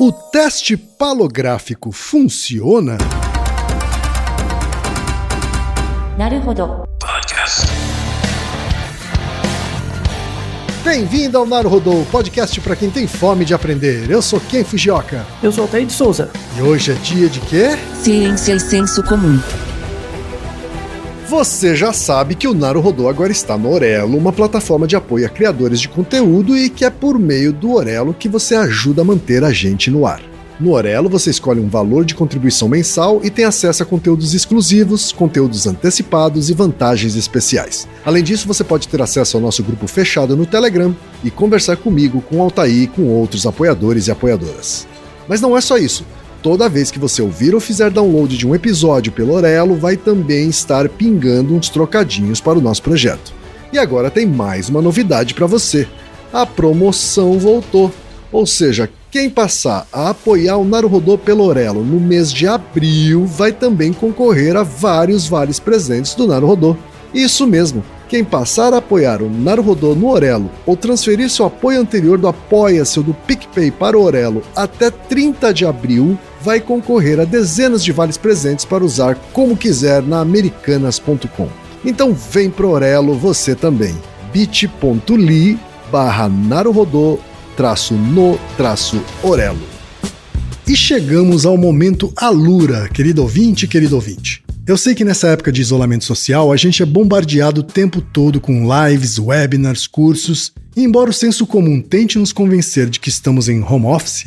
O teste palográfico funciona? Bem-vindo ao Naruhodô, podcast para quem tem fome de aprender. Eu sou Ken Fujioka. Eu sou Altair de Souza. E hoje é dia de quê? Ciência e senso comum. Você já sabe que o Naruhodô agora está no Orelo, uma plataforma de apoio a criadores de conteúdo e que é por meio do Orelo que você ajuda a manter a gente no ar. No Orelo, você escolhe um valor de contribuição mensal e tem acesso a conteúdos exclusivos, conteúdos antecipados e vantagens especiais. Além disso, você pode ter acesso ao nosso grupo fechado no Telegram e conversar comigo, com Altair e com outros apoiadores e apoiadoras. Mas não é só isso. Toda vez que você ouvir ou fizer download de um episódio pelo Orelo, vai também estar pingando uns trocadinhos para o nosso projeto. E agora tem mais uma novidade para você. A promoção voltou. Ou seja, quem passar a apoiar o Naruhodô pelo Orelo no mês de abril vai também concorrer a vários vales presentes do Naruhodô. Isso mesmo, quem passar a apoiar o Naruhodô no Orelo ou transferir seu apoio anterior do Apoia-se ou do PicPay para o Orelo até 30 de abril vai concorrer a dezenas de vales presentes para usar como quiser na americanas.com. Então vem pro Orelo você também. bit.ly barra naruhodô traço no traço Orelo. E chegamos ao momento Alura, querido ouvinte, querido ouvinte. Eu sei que nessa época de isolamento social a gente é bombardeado o tempo todo com lives, webinars, cursos, e embora o senso comum tente nos convencer de que estamos em home office,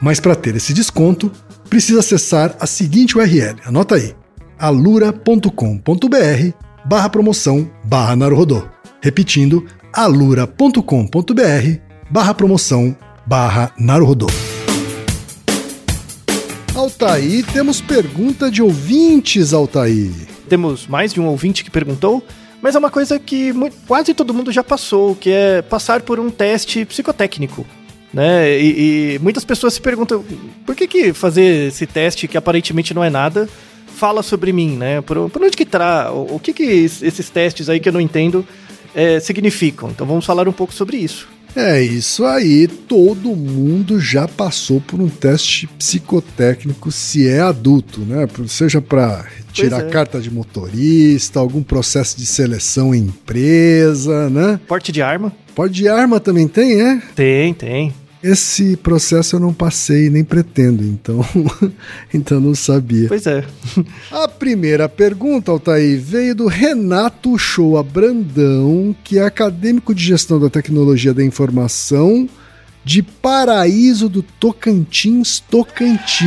Mas para ter esse desconto, precisa acessar a seguinte URL, anota aí, alura.com.br barra promoção barra. Repetindo, alura.com.br barra promoção barra. Altair, temos pergunta de ouvintes, Altair. Temos mais de um ouvinte que perguntou, mas é uma coisa que quase todo mundo já passou, que é passar por um teste psicotécnico né? E, e, muitas pessoas se perguntam por que, que fazer esse teste que aparentemente não é nada fala sobre mim, né? Por, por onde que tá? O, o que que esses testes aí que eu não entendo é, significam? Então vamos falar um pouco sobre isso. É isso aí, todo mundo já passou por um teste psicotécnico se é adulto, né? Seja para tirar é. carta de motorista, algum processo de seleção em empresa, né? Porte de arma. Porte de arma também tem, é? Tem, tem. Esse processo eu não passei nem pretendo, então, então não sabia. Pois é. A primeira pergunta, Altair, veio do Renato Shoa Brandão, que é acadêmico de gestão da tecnologia da informação de Paraíso do Tocantins, Tocantins.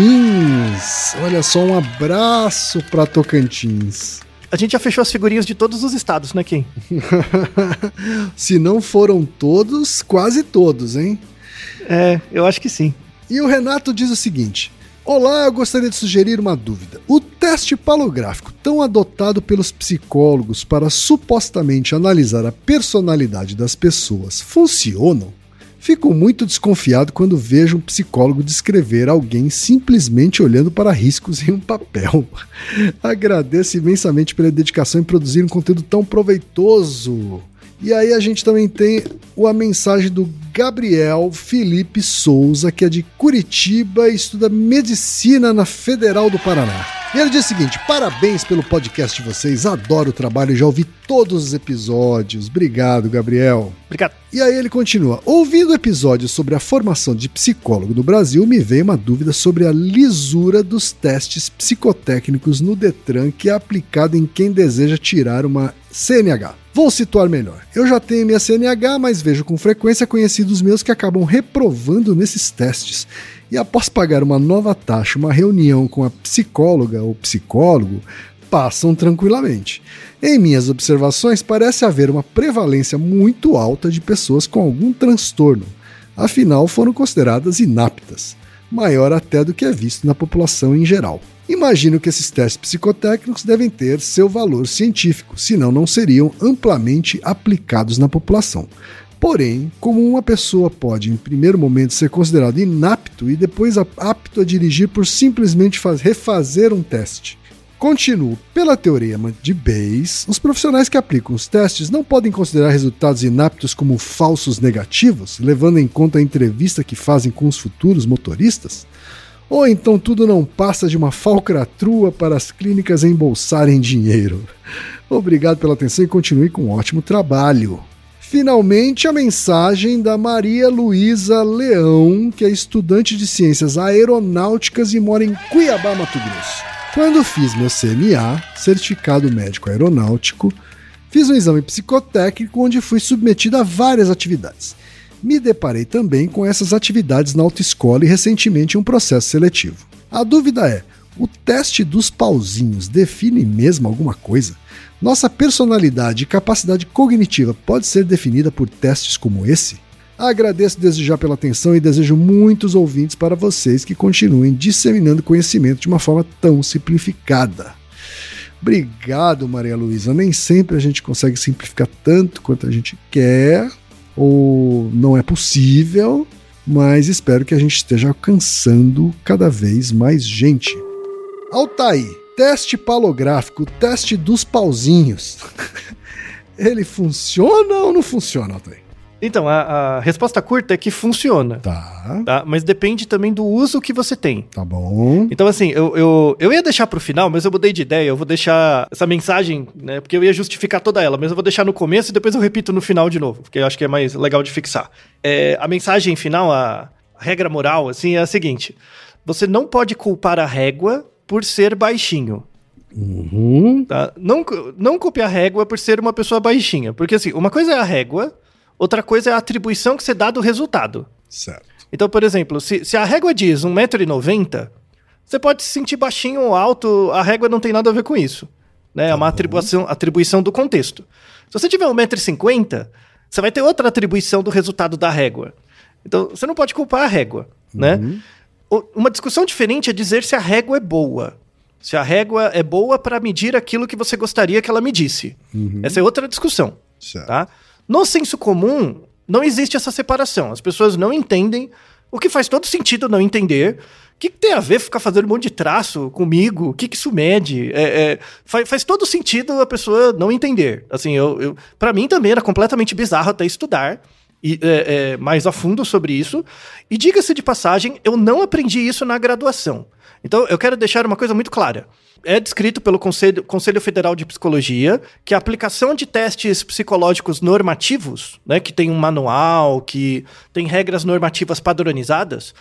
Olha só, um abraço para Tocantins. A gente já fechou as figurinhas de todos os estados, né, Kim? Se não foram todos, quase todos, hein? É, eu acho que sim. E o Renato diz o seguinte: Olá, eu gostaria de sugerir uma dúvida. O teste palográfico, tão adotado pelos psicólogos para supostamente analisar a personalidade das pessoas, funcionam? Fico muito desconfiado quando vejo um psicólogo descrever alguém simplesmente olhando para riscos em um papel. Agradeço imensamente pela dedicação em produzir um conteúdo tão proveitoso. E aí a gente também tem a mensagem do Gabriel Felipe Souza, que é de Curitiba e estuda medicina na Federal do Paraná. E ele diz o seguinte: parabéns pelo podcast de vocês, adoro o trabalho, já ouvi todos os episódios. Obrigado, Gabriel. Obrigado. E aí ele continua: ouvindo o episódio sobre a formação de psicólogo no Brasil, me veio uma dúvida sobre a lisura dos testes psicotécnicos no Detran que é aplicado em quem deseja tirar uma CNH. Vou situar melhor. Eu já tenho minha CNH, mas vejo com frequência conhecidos meus que acabam reprovando nesses testes e após pagar uma nova taxa, uma reunião com a psicóloga ou psicólogo, passam tranquilamente. Em minhas observações, parece haver uma prevalência muito alta de pessoas com algum transtorno, afinal foram consideradas inaptas, maior até do que é visto na população em geral. Imagino que esses testes psicotécnicos devem ter seu valor científico, senão não seriam amplamente aplicados na população. Porém, como uma pessoa pode, em primeiro momento, ser considerado inapto e depois apto a dirigir por simplesmente refazer um teste? Continuo. Pela teorema de Bayes, os profissionais que aplicam os testes não podem considerar resultados inaptos como falsos negativos, levando em conta a entrevista que fazem com os futuros motoristas? Ou então tudo não passa de uma falcatrua para as clínicas embolsarem dinheiro? Obrigado pela atenção e continue com um ótimo trabalho. Finalmente, a mensagem da Maria Luísa Leão, que é estudante de ciências aeronáuticas e mora em Cuiabá, Mato Grosso. Quando fiz meu CMA, Certificado Médico Aeronáutico, fiz um exame psicotécnico onde fui submetido a várias atividades. Me deparei também com essas atividades na autoescola e recentemente um processo seletivo. A dúvida é: o teste dos pauzinhos define mesmo alguma coisa? Nossa personalidade e capacidade cognitiva pode ser definida por testes como esse? Agradeço desde já pela atenção e desejo muitos ouvintes para vocês que continuem disseminando conhecimento de uma forma tão simplificada. Obrigado, Maria Luísa. Nem sempre a gente consegue simplificar tanto quanto a gente quer, ou não é possível, mas espero que a gente esteja alcançando cada vez mais gente. Altair, Teste palográfico, teste dos pauzinhos. Ele funciona ou não funciona, Altair? Então, a, a, resposta curta é que funciona. Tá. tá. Mas depende também do uso que você tem. Tá bom. Então, assim, eu, eu, eu ia deixar pro final, mas eu mudei de ideia. Eu vou deixar essa mensagem, né? Porque eu ia justificar toda ela, mas eu vou deixar no começo e depois eu repito no final de novo, porque eu acho que é mais legal de fixar. É, a mensagem final, a, regra moral, assim, é a seguinte: você não pode culpar a régua por ser baixinho. Uhum. Tá? Não, não culpe a régua por ser uma pessoa baixinha. Porque, assim, uma coisa é a régua, outra coisa é a atribuição que você dá do resultado. Certo. Então, por exemplo, se, se a régua diz 1,90m, você pode se sentir baixinho ou alto, a régua não tem nada a ver com isso. Né? É tá é uma atribuição, atribuição do contexto. Se você tiver 1,50m, você vai ter outra atribuição do resultado da régua. Então, você não pode culpar a régua, né? uhum. né? Uma discussão diferente é dizer se a régua é boa. Se a régua é boa para medir aquilo que você gostaria que ela medisse. Uhum. Essa é outra discussão. Certo. Tá? No senso comum, não existe essa separação. As pessoas não entendem, o que faz todo sentido não entender. O que, que tem a ver ficar fazendo um monte de traço comigo? O que, que isso mede? É, é, faz, faz, todo sentido a pessoa não entender. Assim, eu, eu para mim também era completamente bizarro até estudar e, é, é, mais a fundo sobre isso. E diga-se de passagem, eu não aprendi isso na graduação. Então eu quero deixar uma coisa muito clara. É descrito pelo Conselho, Conselho Federal de Psicologia que a aplicação de testes psicológicos normativos, né, que tem um manual, que tem regras normativas padronizadas,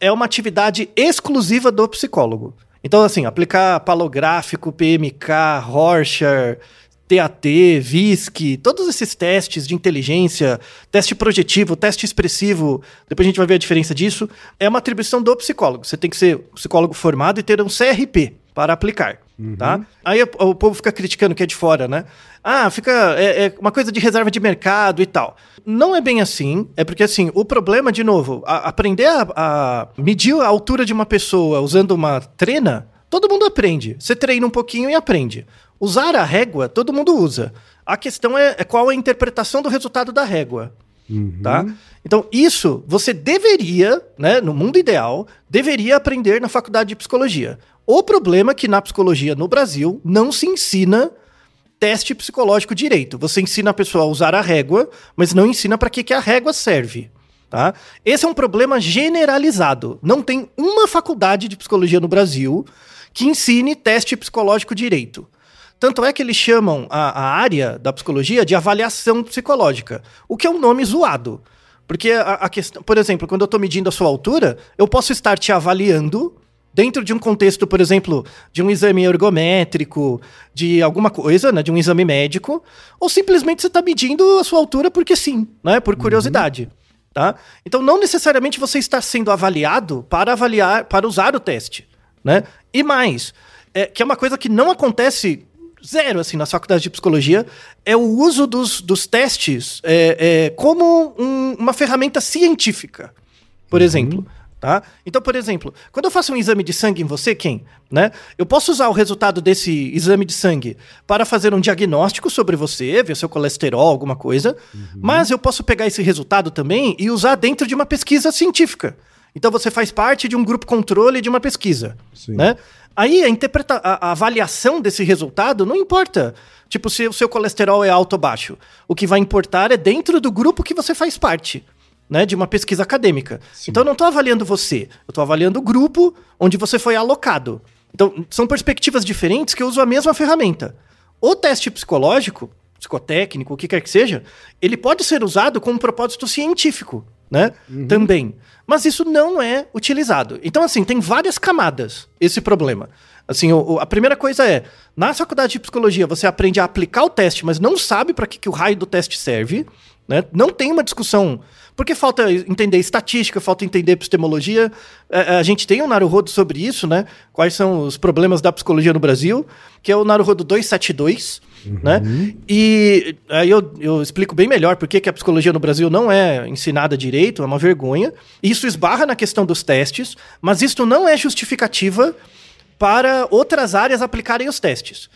é uma atividade exclusiva do psicólogo. Então, assim, aplicar palográfico, PMK, Rorschach, TAT, VISC, todos esses testes de inteligência, teste projetivo, teste expressivo, depois a gente vai ver a diferença disso, é uma atribuição do psicólogo. Você tem que ser psicólogo formado e ter um CRP para aplicar, uhum. tá? Aí o, o, povo fica criticando que é de fora, né? Ah, fica é, é, uma coisa de reserva de mercado e tal. Não é bem assim, é porque assim, o problema, de novo, a, aprender a, a medir a altura de uma pessoa usando uma trena, todo mundo aprende. Você treina um pouquinho e aprende. Usar a régua, todo mundo usa. A questão é, é qual a interpretação do resultado da régua. Uhum. Tá? Então, isso você deveria, né, no mundo ideal, deveria aprender na faculdade de psicologia. O problema é que na psicologia no Brasil não se ensina teste psicológico direito. Você ensina a pessoa a usar a régua, mas não ensina para que, que a régua serve. Tá? Esse é um problema generalizado. Não tem uma faculdade de psicologia no Brasil que ensine teste psicológico direito. Tanto é que eles chamam a, a área da psicologia de avaliação psicológica, o que é um nome zoado. Porque a, a questão, por exemplo, quando eu estou medindo a sua altura, eu posso estar te avaliando dentro de um contexto, por exemplo, de um exame ergométrico, de alguma coisa, né, de um exame médico, ou simplesmente você está medindo a sua altura porque sim, né, por curiosidade. Uhum. Tá? Então, não necessariamente você está sendo avaliado para avaliar, para usar o teste, né? E mais, é, que é uma coisa que não acontece zero assim na faculdade de psicologia é o uso dos, dos testes é, é, como um, uma ferramenta científica, por uhum. exemplo. Tá? Então, por exemplo, quando eu faço um exame de sangue em você, quem? Né? Eu posso usar o resultado desse exame de sangue para fazer um diagnóstico sobre você, ver seu colesterol, alguma coisa, uhum. mas eu posso pegar esse resultado também e usar dentro de uma pesquisa científica. Então você faz parte de um grupo controle de uma pesquisa. Né? Aí a, interpreta a, a avaliação desse resultado não importa. Tipo, se o seu colesterol é alto ou baixo. O que vai importar é dentro do grupo que você faz parte né, de uma pesquisa acadêmica. Sim. Então eu não estou avaliando você, eu estou avaliando o grupo onde você foi alocado. Então são perspectivas diferentes que eu uso a mesma ferramenta. O teste psicológico, psicotécnico, o que quer que seja, ele pode ser usado com um propósito científico, né? Uhum. Também. Mas isso não é utilizado. Então, assim, tem várias camadas esse problema. Assim, o, a primeira coisa é, na faculdade de psicologia, você aprende a aplicar o teste, mas não sabe para que, que o raio do teste serve. Né? Não tem uma discussão porque falta entender estatística, falta entender epistemologia. A, é, é, a gente tem um Naruhodo sobre isso, né? Quais são os problemas da psicologia no Brasil, que é o Naruhodo 272, uhum. né? E aí eu, eu explico bem melhor por que a psicologia no Brasil não é ensinada direito, é uma vergonha. Isso esbarra na questão dos testes, mas isto não é justificativa para outras áreas aplicarem os testes.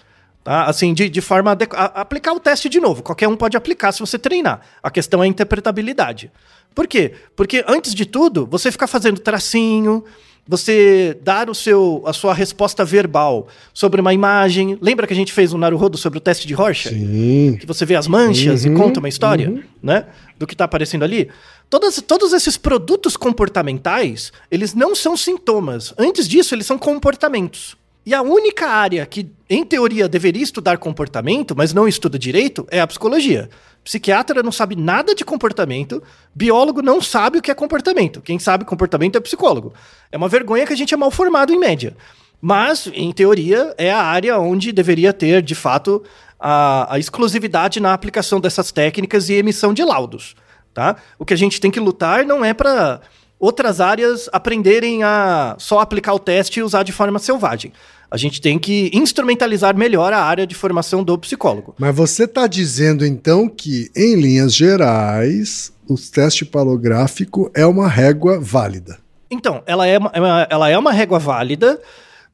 Tá? Assim, de, de forma a aplicar o teste de novo. Qualquer um pode aplicar se você treinar. A questão é a interpretabilidade. Por quê? Porque antes de tudo, você ficar fazendo tracinho, você dar o seu, a sua resposta verbal sobre uma imagem. Lembra que a gente fez um Naruhodo sobre o teste de Rorschach? Sim. Que você vê as manchas uhum, e conta uma história, uhum. né? Do que está aparecendo ali. Todas, todos esses produtos comportamentais, eles não são sintomas. Antes disso, eles são comportamentos. E a única área que, em teoria, deveria estudar comportamento, mas não estuda direito, é a psicologia. Psiquiatra não sabe nada de comportamento, biólogo não sabe o que é comportamento. Quem sabe comportamento é psicólogo. É uma vergonha que a gente é mal formado em média. Mas, em teoria, é a área onde deveria ter, de fato, a, a exclusividade na aplicação dessas técnicas e emissão de laudos. Tá? O que a gente tem que lutar não é para outras áreas aprenderem a só aplicar o teste e usar de forma selvagem. A gente tem que instrumentalizar melhor a área de formação do psicólogo. Mas você está dizendo então que, em linhas gerais, o teste palográfico é uma régua válida? Então, ela é uma, é ela é uma régua válida.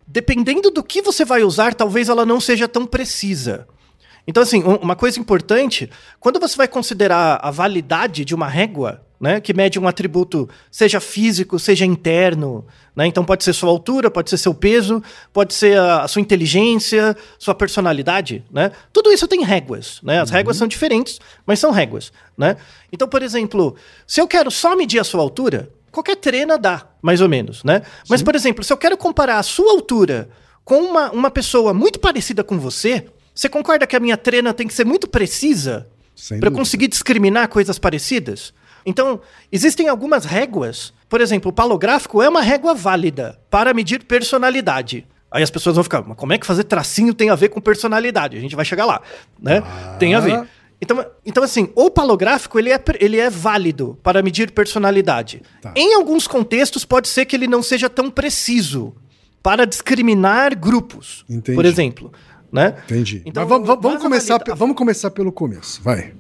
Dependendo do que você vai usar, talvez ela não seja tão precisa. Então, assim, uma coisa importante, quando você vai considerar a validade de uma régua, né, que mede um atributo, seja físico, seja interno, né, então pode ser sua altura, pode ser seu peso, pode ser a, a sua inteligência, sua personalidade, né, tudo isso tem réguas, né, as uhum. réguas são diferentes, mas são réguas, né. Então, por exemplo, se eu quero só medir a sua altura, qualquer treina dá, mais ou menos, né, mas, por exemplo, se eu quero comparar a sua altura com uma, uma pessoa muito parecida com você, você concorda que a minha treina tem que ser muito precisa para conseguir discriminar coisas parecidas? Então, existem algumas réguas. Por exemplo, o palográfico é uma régua válida para medir personalidade. Aí as pessoas vão ficar, mas como é que fazer tracinho tem a ver com personalidade? A gente vai chegar lá, né? Ah. Tem a ver. Então, então, assim, o palográfico ele é, ele é válido para medir personalidade. Tá. Em alguns contextos, pode ser que ele não seja tão preciso para discriminar grupos. Entendi. Por exemplo né? Entendi. Então, Mas vamos, vamos começar, vamos começar pelo começo, vai.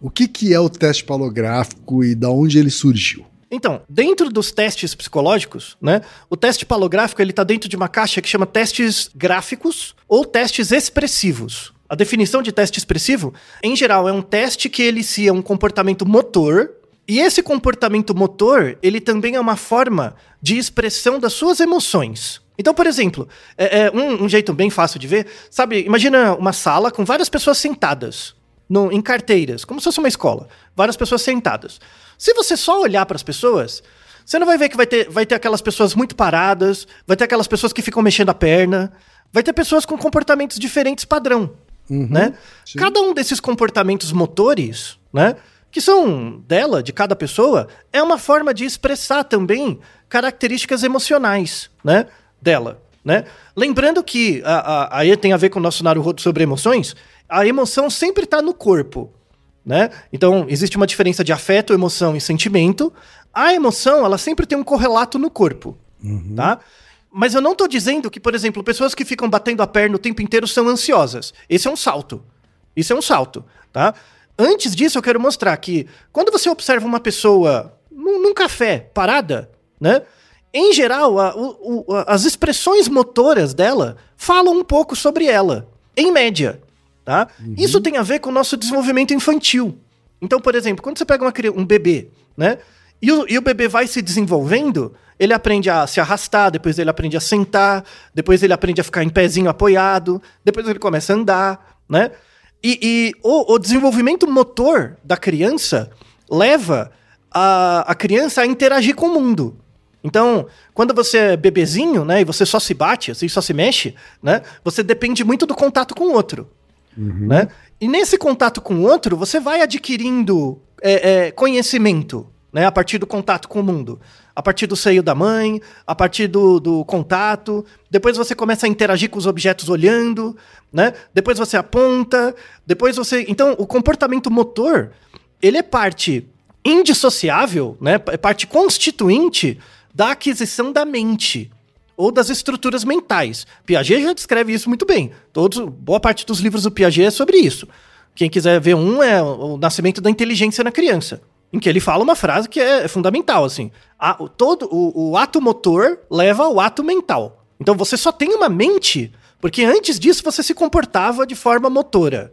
O que, que é o teste palográfico e da onde ele surgiu? Então, dentro dos testes psicológicos, né, o teste palográfico ele está dentro de uma caixa que chama testes gráficos ou testes expressivos. A definição de teste expressivo, em geral, é um teste que elicia um comportamento motor e esse comportamento motor, ele também é uma forma de expressão das suas emoções. Então, por exemplo, é, é um, um, jeito bem fácil de ver, sabe? Imagina uma sala com várias pessoas sentadas no, em carteiras, como se fosse uma escola, várias pessoas sentadas. Se você só olhar para as pessoas, Você não vai ver que vai ter, vai ter aquelas pessoas muito paradas, vai ter aquelas pessoas que ficam mexendo a perna, vai ter pessoas com comportamentos diferentes padrão, Uhum, né? sim. Cada um desses comportamentos motores, né? Que são dela, de cada pessoa, é uma forma de expressar também características emocionais, né? Dela, né? Lembrando que a, a, aí tem a ver com o nosso Naruhodo sobre emoções, a emoção sempre está no corpo, né? Então, existe uma diferença de afeto, emoção e sentimento. A emoção, ela sempre tem um correlato no corpo, tá? Mas eu não tô dizendo que, por exemplo, pessoas que ficam batendo a perna o tempo inteiro são ansiosas. Esse é um salto. Isso é um salto, tá? Antes disso, eu quero mostrar que quando você observa uma pessoa num, num café parada, né? Em geral, a- o- o- as expressões motoras dela falam um pouco sobre ela, em média, tá? Isso tem a ver com o nosso desenvolvimento infantil. Então, por exemplo, quando você pega uma um bebê, né? E o, e o bebê vai se desenvolvendo, ele aprende a se arrastar, depois ele aprende a sentar, depois ele aprende a ficar em pezinho apoiado, depois ele começa a andar, né? E, e o, o desenvolvimento motor da criança leva a, a criança a interagir com o mundo. Então, quando você é bebezinho, né, e você só se bate, assim, só se mexe, né, você depende muito do contato com o outro, né? E nesse contato com o outro, você vai adquirindo é, é, conhecimento, né, a partir do contato com o mundo. A partir do seio da mãe, a partir do, do contato. Depois você começa a interagir com os objetos olhando, né? Depois você aponta. Depois você. Então, o comportamento motor, ele é parte indissociável, né? É parte constituinte da aquisição da mente ou das estruturas mentais. Piaget já descreve isso muito bem. Todos, boa parte dos livros do Piaget é sobre isso. Quem quiser ver um é o nascimento da inteligência na criança, em que ele fala uma frase que é, é fundamental assim. A- o, todo o, o ato motor leva ao ato mental. Então você só tem uma mente porque antes disso você se comportava de forma motora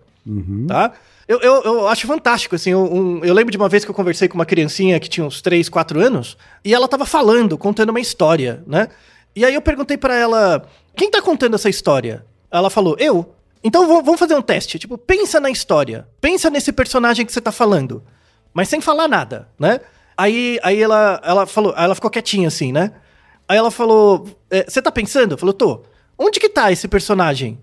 tá? Eu, eu, eu acho fantástico, assim, eu, um- eu lembro de uma vez que eu conversei com uma criancinha que tinha uns 3, 4 anos, e ela tava falando, contando uma história, né? E aí eu perguntei pra ela, quem tá contando essa história? Ela falou, eu. Então vamos fazer um teste, tipo, pensa na história, pensa nesse personagem que você tá falando, mas sem falar nada, né? Aí, aí ela, ela falou, ela ficou quietinha assim, né? Aí ela falou, "É, você tá pensando? Eu falei, tô. Onde que tá esse personagem?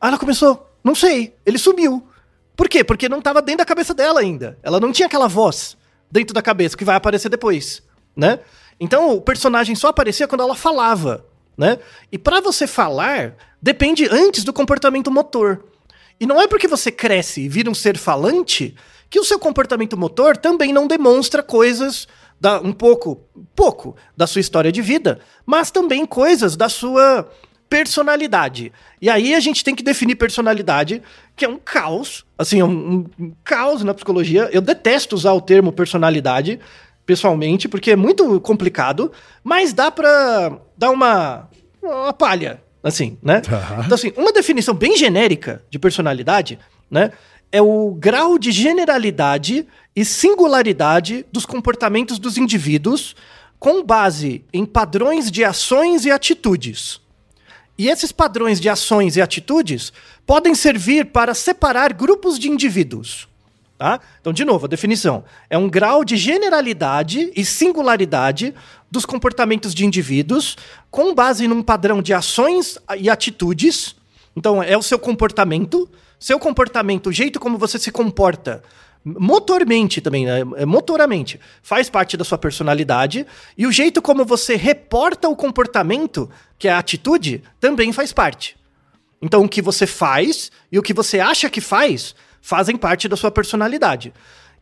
Aí ela começou, não sei, ele sumiu. Por quê? Porque não tava dentro da cabeça dela ainda. Ela não tinha aquela voz dentro da cabeça que vai aparecer depois, né? Então o personagem só aparecia quando ela falava, né? E pra você falar, depende antes do comportamento motor. E não é porque você cresce e vira um ser falante que o seu comportamento motor também não demonstra coisas da, um pouco, pouco da sua história de vida, mas também coisas da sua personalidade. E aí a gente tem que definir personalidade, que é um caos, assim, é um- um caos na psicologia. Eu detesto usar o termo personalidade, pessoalmente, porque é muito complicado, mas dá pra dar uma, uma palha, assim, né? Tá. Então, assim, uma definição bem genérica de personalidade, né? É o grau de generalidade e singularidade dos comportamentos dos indivíduos com base em padrões de ações e atitudes. E esses padrões de ações e atitudes podem servir para separar grupos de indivíduos. Tá? Então, de novo, a definição é um grau de generalidade e singularidade dos comportamentos de indivíduos com base num padrão de ações e atitudes. Então, é o seu comportamento, seu comportamento, o jeito como você se comporta motormente também, né? É, motoramente, faz parte da sua personalidade e o jeito como você reporta o comportamento, que é a atitude, também faz parte. Então, o que você faz e o que você acha que faz fazem parte da sua personalidade.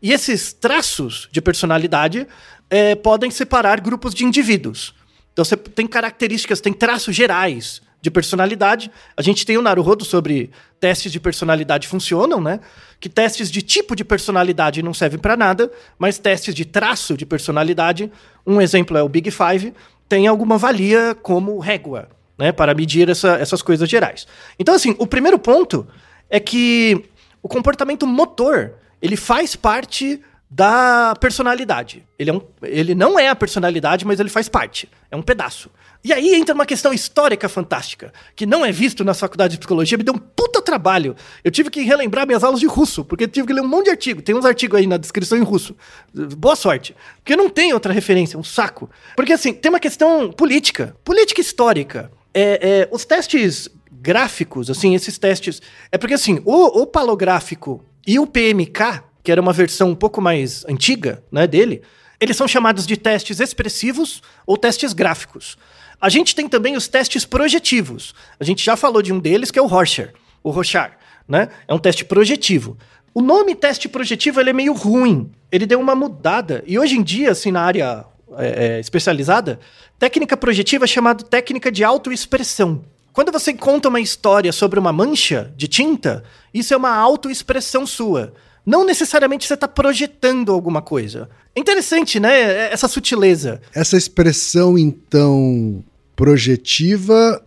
E esses traços de personalidade eh, podem separar grupos de indivíduos. Então, você tem características, tem traços gerais de personalidade. A gente tem o Naruhodo sobre testes de personalidade funcionam, né? Que testes de tipo de personalidade não servem para nada, mas testes de traço de personalidade, um exemplo é o Big Five, tem alguma valia como régua, né? Para medir essa- essas coisas gerais. Então, assim, o primeiro ponto é que o comportamento motor ele faz parte da personalidade. Ele, é um, ele não é a personalidade, mas ele faz parte. É um pedaço. E aí entra uma questão histórica fantástica, que não é visto na faculdade de psicologia, me deu um puta trabalho. Eu tive que relembrar minhas aulas de russo, porque tive que ler um monte de artigo. Tem uns artigos aí na descrição em russo. Boa sorte. Porque não tem outra referência, um saco. Porque assim, tem uma questão política, política histórica. É, é, os testes gráficos, assim, esses testes. É porque assim, o, o palográfico e o PMK, que era uma versão um pouco mais antiga, né, dele, eles são chamados de testes expressivos ou testes gráficos. A gente tem também os testes projetivos. A gente já falou de um deles, que é o Rorschach, o Rorschach, né? É um teste projetivo. O nome teste projetivo ele é meio ruim. Ele deu uma mudada. E hoje em dia, assim, na área é, é, especializada, técnica projetiva é chamada técnica de autoexpressão. Quando você conta uma história sobre uma mancha de tinta, isso é uma autoexpressão sua. Não necessariamente você está projetando alguma coisa. É interessante, né? Essa sutileza. Essa expressão, então, projetiva,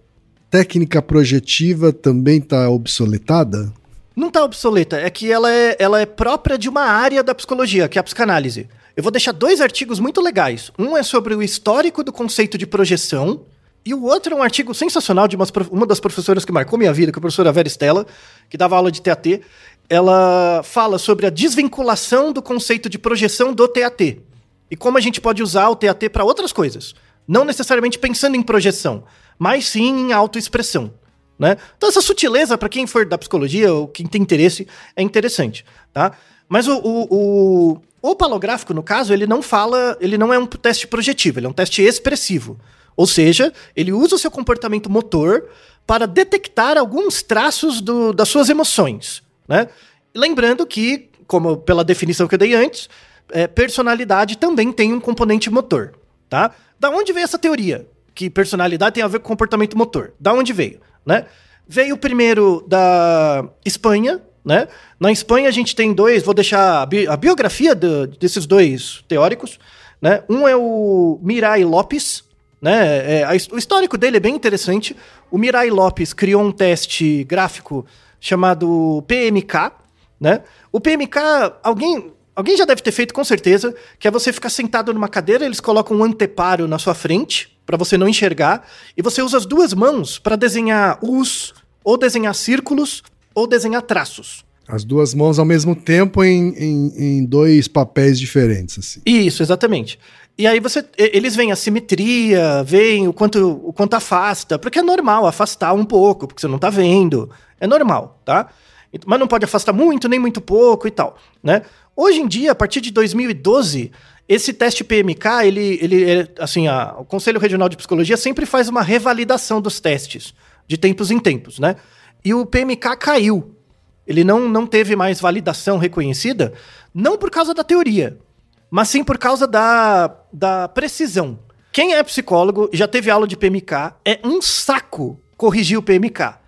técnica projetiva também está obsoletada? Não está obsoleta, é que ela é, ela é própria de uma área da psicologia, que é a psicanálise. Eu vou deixar dois artigos muito legais. Um é sobre o histórico do conceito de projeção, e o outro é um artigo sensacional de uma, uma das professoras que marcou minha vida, que é a professora Vera Stella, que dava aula de TAT. Ela fala sobre a desvinculação do conceito de projeção do TAT. E como a gente pode usar o TAT para outras coisas. Não necessariamente pensando em projeção, mas sim em autoexpressão. Né? Então, essa sutileza, para quem for da psicologia ou quem tem interesse, é interessante. Tá? Mas o, o, o, o palográfico, no caso, ele não fala, ele não é um teste projetivo, ele é um teste expressivo. Ou seja, ele usa o seu comportamento motor para detectar alguns traços do, das suas emoções. Né? Lembrando que, como pela definição que eu dei antes, é, personalidade também tem um componente motor. Tá? Da onde veio essa teoria? Que personalidade tem a ver com comportamento motor. Da onde veio? Né? Veio primeiro da Espanha, né? Na Espanha a gente tem dois, vou deixar a, bi a biografia do, desses dois teóricos, né? Um é o Mirai Lopes, né? É, a, o histórico dele é bem interessante. O Mirai Lopes criou um teste gráfico chamado PMK, né? O PMK, alguém Alguém já deve ter feito com certeza, que é você ficar sentado numa cadeira, eles colocam um anteparo na sua frente para você não enxergar, e você usa as duas mãos para desenhar U's, ou desenhar círculos, ou desenhar traços. As duas mãos ao mesmo tempo em, em, em dois papéis diferentes, assim. Isso, exatamente. E aí você, eles veem a simetria, veem o quanto, o quanto afasta, porque é normal afastar um pouco, porque você não tá vendo. É normal, tá? Mas não pode afastar muito, nem muito pouco e tal, né? Hoje em dia, a partir de 2012, esse teste PMK, ele, ele assim, a, o Conselho Regional de Psicologia sempre faz uma revalidação dos testes, de tempos em tempos, né? E o PMK caiu. Ele não, não teve mais validação reconhecida, não por causa da teoria, mas sim por causa da, da precisão. Quem é psicólogo já teve aula de PMK, é um saco corrigir o PMK.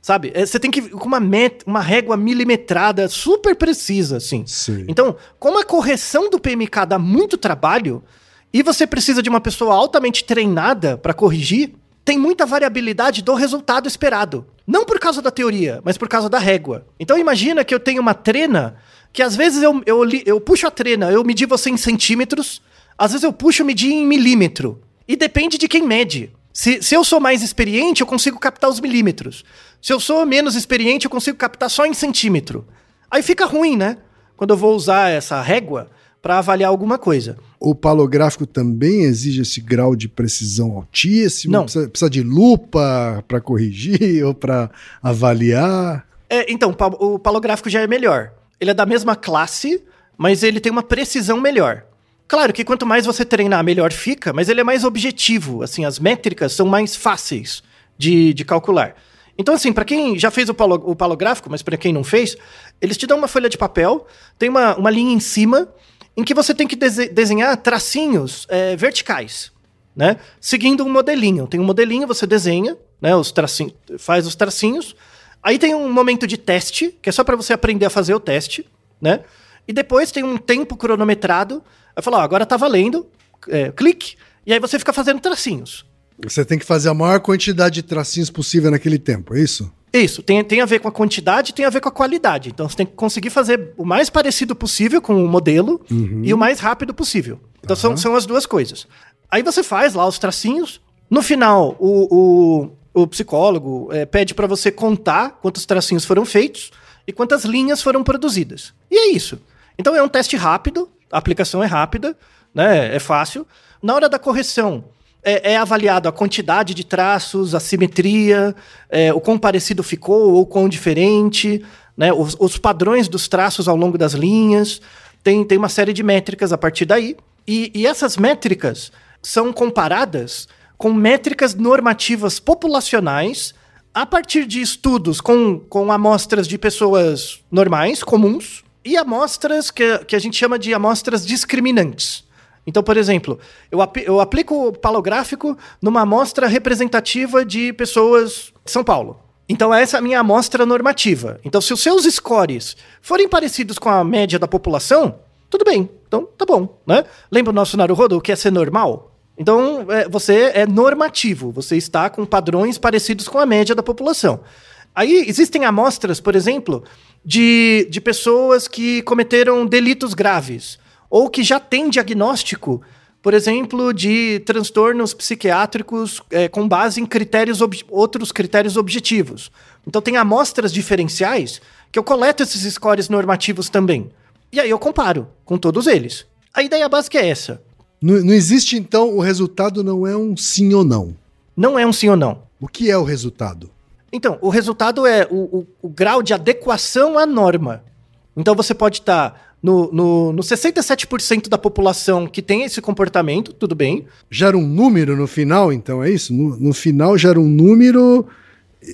Sabe? É, você tem que ir com uma, met, uma régua milimetrada super precisa, assim. Sim. Então, como a correção do PMK dá muito trabalho e você precisa de uma pessoa altamente treinada para corrigir, tem muita variabilidade do resultado esperado. Não por causa da teoria, mas por causa da régua. Então imagina que eu tenho uma trena que às vezes eu, eu, eu puxo a trena, eu medi você em centímetros, às vezes eu puxo medir em milímetro. E depende de quem mede. Se, se eu sou mais experiente, eu consigo captar os milímetros. Se eu sou menos experiente, eu consigo captar só em centímetro. Aí fica ruim, né? Quando eu vou usar essa régua para avaliar alguma coisa. O palográfico também exige esse grau de precisão altíssimo? Não. Precisa, precisa de lupa para corrigir ou para avaliar? É, então, o palográfico já é melhor. Ele é da mesma classe, mas ele tem uma precisão melhor. Claro que quanto mais você treinar, melhor fica, mas ele é mais objetivo. Assim, as métricas são mais fáceis de, de calcular. Então, assim, para quem já fez o, palo, o palográfico, mas para quem não fez, eles te dão uma folha de papel, tem uma, uma linha em cima, em que você tem que desenhar tracinhos é, verticais, né? Seguindo um modelinho. Tem um modelinho, você desenha, né? Os tracinhos, faz os tracinhos. Aí tem um momento de teste, que é só para você aprender a fazer o teste, né? E depois tem um tempo cronometrado Aí falou, ó, agora tá valendo, é, clique, e aí você fica fazendo tracinhos. Você tem que fazer a maior quantidade de tracinhos possível naquele tempo, é isso? Isso, tem, tem a ver com a quantidade tem a ver com a qualidade. Então você tem que conseguir fazer o mais parecido possível com o modelo Uhum. e o mais rápido possível. Então são, são as duas coisas. Aí você faz lá os tracinhos. No final, o, o, o psicólogo eh, pede para você contar quantos tracinhos foram feitos e quantas linhas foram produzidas. E é isso. Então é um teste rápido, a aplicação é rápida, né? É fácil. Na hora da correção, é, é avaliado a quantidade de traços, a simetria, é, o quão parecido ficou ou quão diferente, né? Os, os padrões dos traços ao longo das linhas. Tem, tem uma série de métricas a partir daí. E, e essas métricas são comparadas com métricas normativas populacionais a partir de estudos com, com amostras de pessoas normais, comuns, e amostras que, que a gente chama de amostras discriminantes. Então, por exemplo, eu, ap- eu aplico o palográfico numa amostra representativa de pessoas de São Paulo. Então, essa é a minha amostra normativa. Então, se os seus scores forem parecidos com a média da população, tudo bem. Então, tá bom, né? Lembra o nosso Naruhodo, o que é ser normal? Então, é, você é normativo. Você está com padrões parecidos com a média da população. Aí, existem amostras, por exemplo, de, de pessoas que cometeram delitos graves ou que já têm diagnóstico, por exemplo, de transtornos psiquiátricos é, com base em critérios outros critérios objetivos. Então tem amostras diferenciais que eu coleto esses scores normativos também. E aí eu comparo com todos eles. A ideia básica é essa. Não, não existe, então, o resultado não é um sim ou não. Não é um sim ou não. O que é o resultado? Então, o resultado é o, o- o grau de adequação à norma. Então, você pode estar no, no, no 67% da população que tem esse comportamento, tudo bem. Gera um número no final, então, é isso? No, no final gera um número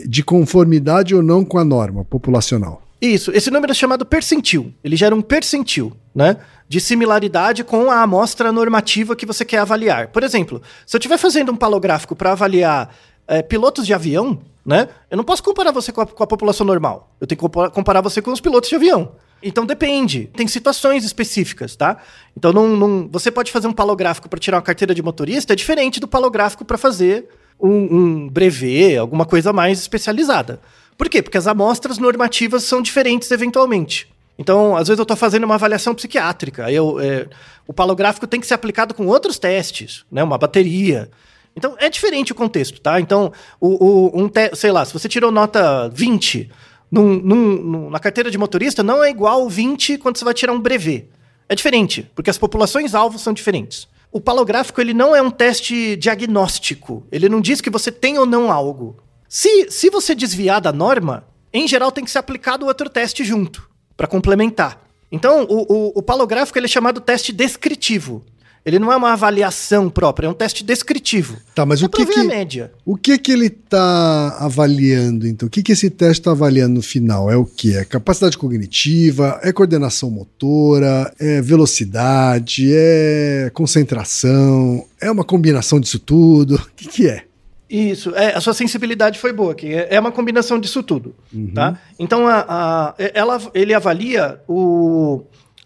de conformidade ou não com a norma populacional. Isso, esse número é chamado percentil. Ele gera um percentil, né? De similaridade com a amostra normativa que você quer avaliar. Por exemplo, se eu estiver fazendo um palográfico para avaliar eh, pilotos de avião, né? Eu não posso comparar você com a, com a população normal. Eu tenho que compa- comparar você com os pilotos de avião. Então depende. Tem situações específicas, tá? Então não, não- você pode fazer um palográfico para tirar uma carteira de motorista, é diferente do palográfico para fazer um, um brevet, alguma coisa mais especializada. Por quê? Porque as amostras normativas são diferentes eventualmente. Então, às vezes eu estou fazendo uma avaliação psiquiátrica, eu, é, o palográfico tem que ser aplicado com outros testes, né? Uma bateria. Então, é diferente o contexto, tá? Então, o, o- um te- sei lá, se você tirou nota 20 num- num- num- na carteira de motorista, não é igual 20 quando você vai tirar um brevet. É diferente, porque as populações-alvo são diferentes. O palográfico, ele não é um teste diagnóstico. Ele não diz que você tem ou não algo. Se, se você desviar da norma, em geral tem que ser aplicado outro teste junto, para complementar. Então, o, o, o palográfico ele é chamado teste descritivo. Ele não é uma avaliação própria, é um teste descritivo. Tá, mas É o que a que, média. o que que ele está avaliando, então? O que que esse teste está avaliando no final? É o que? É capacidade cognitiva, é coordenação motora, é velocidade, é concentração, é uma combinação disso tudo? O que que é? Isso, é, a sua sensibilidade foi boa, que é, é uma combinação disso tudo, tá? Então, a, a- ela, ele avalia o,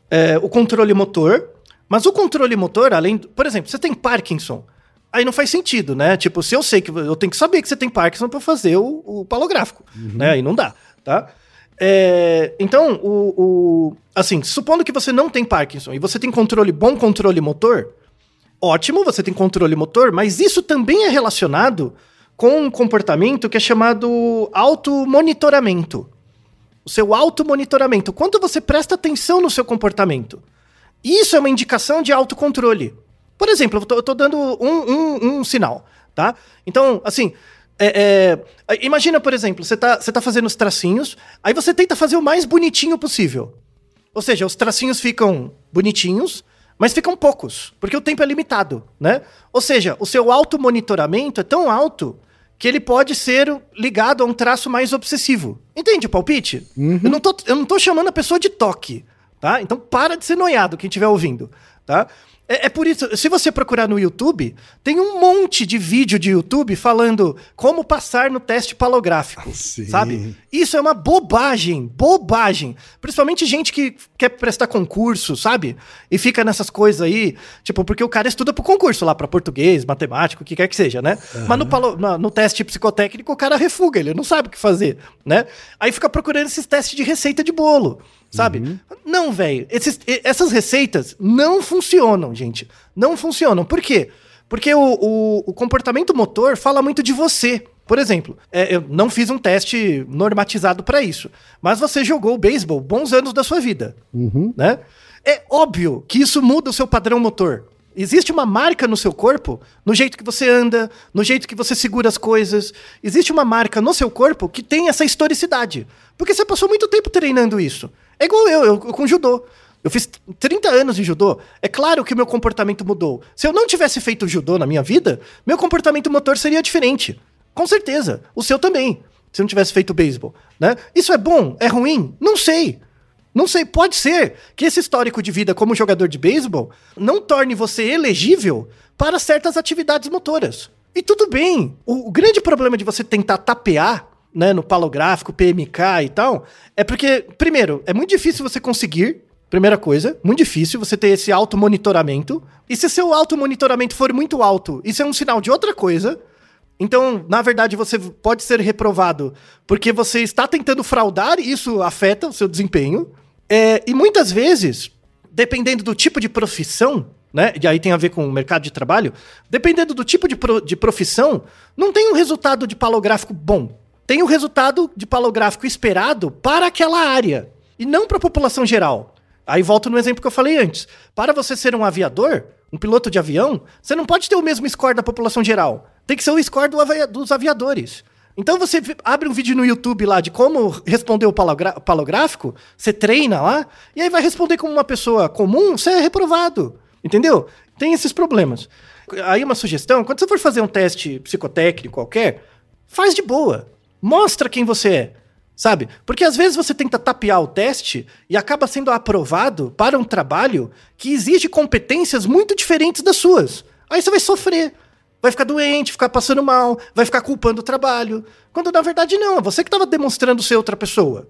é, o controle motor, mas o controle motor, além... do- Por exemplo, você tem Parkinson, aí não faz sentido, né? Tipo, se eu sei que... Eu tenho que saber que você tem Parkinson para fazer o, o palográfico, né? Aí não dá, tá? É, então, o, o- assim, supondo que você não tem Parkinson e você tem controle, bom controle motor, ótimo, você tem controle motor, mas isso também é relacionado com um comportamento que é chamado automonitoramento. O seu automonitoramento. Quanto você presta atenção no seu comportamento. Isso é uma indicação de autocontrole. Por exemplo, eu tô dando um, um- um sinal, tá? Então, assim, é- é, imagina, por exemplo, você tá, você tá fazendo os tracinhos, aí você tenta fazer o mais bonitinho possível. Ou seja, os tracinhos ficam bonitinhos, mas ficam poucos, porque o tempo é limitado, né? Ou seja, o seu automonitoramento é tão alto que ele pode ser ligado a um traço mais obsessivo. Entende o palpite? Eu, não tô, eu não tô chamando a pessoa de toque, tá? Então para de ser noiado quem estiver ouvindo. tá? É, é, por isso, se você procurar no YouTube, tem um monte de vídeo de YouTube falando como passar no teste palográfico, Sim. sabe? Isso é uma bobagem, bobagem. Principalmente gente que quer prestar concurso, sabe? E fica nessas coisas aí, tipo, porque o cara estuda pro concurso lá, para português, matemático, o que quer que seja, né? Uhum. Mas no, palo, no, no, teste psicotécnico o cara refuga, ele não sabe o que fazer, né? Aí fica procurando esses testes de receita de bolo sabe? Uhum. Não, velho. Essas receitas não funcionam, gente. Não funcionam. Por quê? Porque o, o, o comportamento motor fala muito de você. Por exemplo, é, eu não fiz um teste normatizado para isso, mas você jogou beisebol bons anos da sua vida, uhum. né? É óbvio que isso muda o seu padrão motor. Existe uma marca no seu corpo, no jeito que você anda, no jeito que você segura as coisas. Existe uma marca no seu corpo que tem essa historicidade. Porque você passou muito tempo treinando isso. É igual eu, eu com judô. Eu fiz 30 anos de judô. É claro que o meu comportamento mudou. Se eu não tivesse feito judô na minha vida, meu comportamento motor seria diferente. Com certeza. O seu também. Se não tivesse feito beisebol, né? Isso é bom? É ruim? Não sei. Não sei, pode ser que esse histórico de vida como jogador de beisebol não torne você elegível para certas atividades motoras. E tudo bem. O, o grande problema de você tentar tapear né, no palográfico, PMK e tal, é porque, primeiro, é muito difícil você conseguir, primeira coisa, muito difícil você ter esse auto-monitoramento. E se seu auto-monitoramento for muito alto, isso é um sinal de outra coisa. Então, na verdade, você pode ser reprovado porque você está tentando fraudar e isso afeta o seu desempenho. É, e muitas vezes, dependendo do tipo de profissão, né? E aí tem a ver com o mercado de trabalho, dependendo do tipo de, pro, de profissão, não tem um resultado de palográfico bom tem o resultado de palográfico esperado para aquela área e não para a população geral. Aí volto no exemplo que eu falei antes. Para você ser um aviador, um piloto de avião, você não pode ter o mesmo score da população geral. Tem que ser o score do avi dos aviadores. Então você abre um vídeo no YouTube lá de como responder o palográfico, você treina lá, e aí vai responder como uma pessoa comum, você é reprovado. Entendeu? Tem esses problemas. Aí uma sugestão, quando você for fazer um teste psicotécnico qualquer, faz de boa. Mostra quem você é. Sabe? Porque às vezes você tenta tapear o teste e acaba sendo aprovado para um trabalho que exige competências muito diferentes das suas. Aí você vai sofrer, vai ficar doente, ficar passando mal, vai ficar culpando o trabalho. Quando na verdade não, é você que estava demonstrando ser outra pessoa.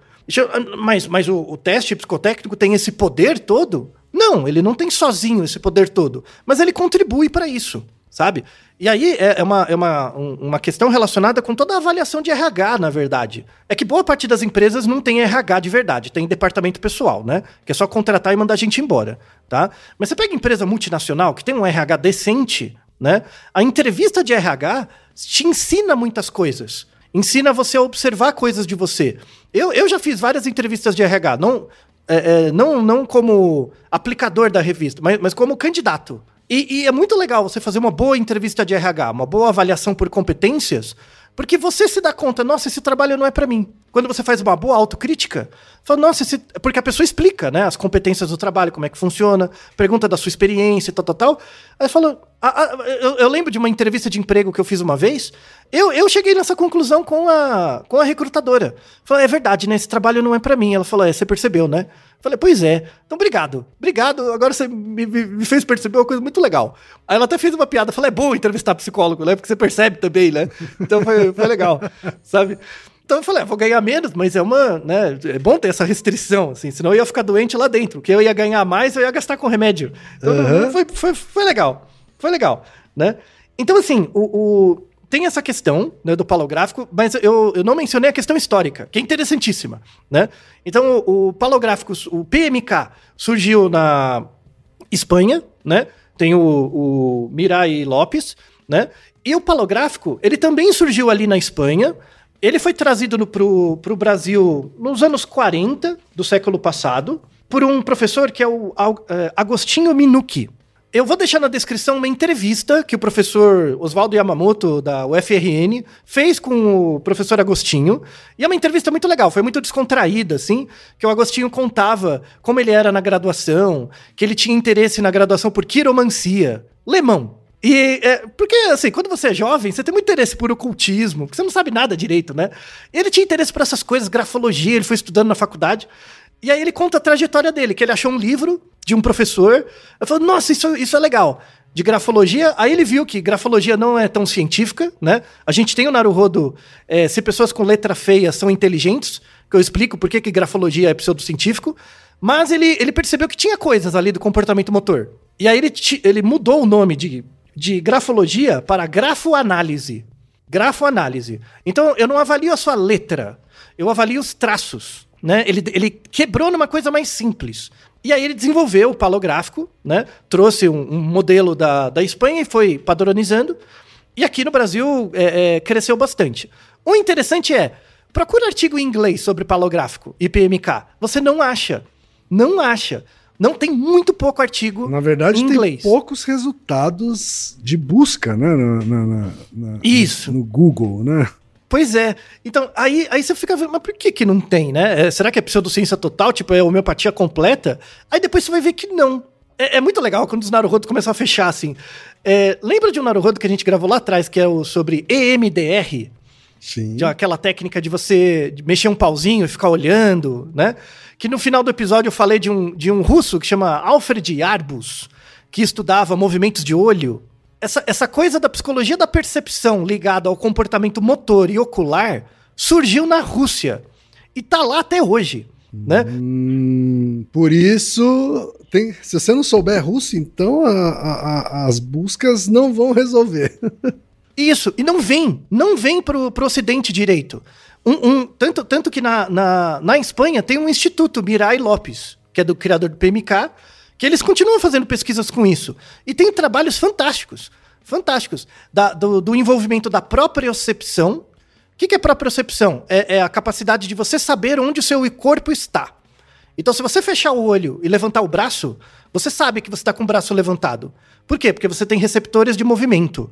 Mas, mas o, o teste psicotécnico tem esse poder todo? Não, ele não tem sozinho esse poder todo, mas ele contribui para isso sabe? E aí é, é, uma, é uma, uma questão relacionada com toda a avaliação de RH, na verdade. É que boa parte das empresas não tem RH de verdade, tem departamento pessoal, né? Que é só contratar e mandar a gente embora, tá? Mas você pega empresa multinacional que tem um RH decente, né? A entrevista de RH te ensina muitas coisas. Ensina você a observar coisas de você. Eu, eu já fiz várias entrevistas de RH, não, é, é, não, não como aplicador da revista, mas, mas como candidato. E, e, é muito legal você fazer uma boa entrevista de RH, uma boa avaliação por competências, porque você se dá conta, nossa, esse trabalho não é para mim. Quando você faz uma boa autocrítica, fala, nossa, esse... porque a pessoa explica, né, as competências do trabalho, como é que funciona, pergunta da sua experiência, tal, tal, tal. Aí fala, ah, ah, eu, eu, lembro de uma entrevista de emprego que eu fiz uma vez, eu, eu cheguei nessa conclusão com a, com a recrutadora. Falei, é verdade, né, esse trabalho não é para mim. Ela falou, é, você percebeu, né? Falei, pois é. Então, obrigado. Obrigado. Agora você me, me, fez perceber uma coisa muito legal. Aí ela até fez uma piada. Falei, é bom entrevistar psicólogo, né? Porque você percebe também, né? Então foi, foi legal, sabe? Então eu falei, ah, vou ganhar menos, mas é uma, né? É bom ter essa restrição, assim, senão eu ia ficar doente lá dentro. Que eu ia ganhar mais, eu ia gastar com remédio. Então uhum. foi, foi, foi legal. Foi legal, né? Então, assim, o, o tem essa questão né, do palográfico, mas eu, eu não mencionei a questão histórica, que é interessantíssima. Né? Então, o, o palográfico, o PMK, surgiu na Espanha, né? tem o, o Mirai Lopes, né? e o palográfico, ele também surgiu ali na Espanha, ele foi trazido para o Brasil nos anos 40 do século passado, por um professor que é o é, Agostinho Minucci. Eu vou deixar na descrição uma entrevista que o professor Oswaldo Yamamoto, da UFRN, fez com o professor Agostinho. E é uma entrevista muito legal, foi muito descontraída, assim, que o Agostinho contava como ele era na graduação, que ele tinha interesse na graduação por quiromancia. Lemão, e é, porque, assim, quando você é jovem, você tem muito interesse por ocultismo, porque você não sabe nada direito, né? Ele tinha interesse por essas coisas, grafologia, ele foi estudando na faculdade. E aí ele conta a trajetória dele, que ele achou um livro de um professor. Ele falou, nossa, isso, isso é legal. De grafologia, aí ele viu que grafologia não é tão científica, né? A gente tem o Naruhodo, é, se pessoas com letra feia são inteligentes, que eu explico por que, que grafologia é pseudocientífico, mas ele, ele percebeu que tinha coisas ali do comportamento motor. E aí ele, ele mudou o nome de, de grafologia para grafoanálise. Grafoanálise. Então eu não avalio a sua letra, eu avalio os traços. Né? Ele, ele quebrou numa coisa mais simples. E aí ele desenvolveu o palográfico, né? trouxe um, um modelo da, da Espanha e foi padronizando. E aqui no Brasil é, é, cresceu bastante. O interessante é, procura artigo em inglês sobre palográfico e PMK. Você não acha. Não acha. Não tem muito pouco artigo Na verdade, em inglês. tem poucos resultados de busca, né? Na, na, na, Isso. No Google, né? Pois é. Então, aí, aí você fica vendo, mas por que que não tem, né? É, será que é pseudociência total? Tipo, é homeopatia completa? Aí depois você vai ver que não. É, é muito legal quando os Naruhodo começam a fechar, assim. É, lembra de um Naruhodo que a gente gravou lá atrás, que é o sobre EMDR? Sim. De aquela técnica de você mexer um pauzinho e ficar olhando, né? Que no final do episódio eu falei de um, de um russo que chama Alfred Arbus, que estudava movimentos de olho. Essa, essa coisa da psicologia da percepção ligada ao comportamento motor e ocular surgiu na Rússia. E tá lá até hoje. Né? Hum, por isso, tem, se você não souber russo, então a, a, a, as buscas não vão resolver. Isso, e não vem, não vem pro, pro ocidente direito. Um, um, tanto, tanto que na, na, na Espanha tem um instituto, Mirai Lopes, que é do criador do PMK, que eles continuam fazendo pesquisas com isso. E tem trabalhos fantásticos, fantásticos, da, do, do envolvimento da propriocepção. O que, que é propriocepção? É, é a capacidade de você saber onde o seu corpo está. Então, se você fechar o olho e levantar o braço, você sabe que você está com o braço levantado. Por quê? Porque você tem receptores de movimento.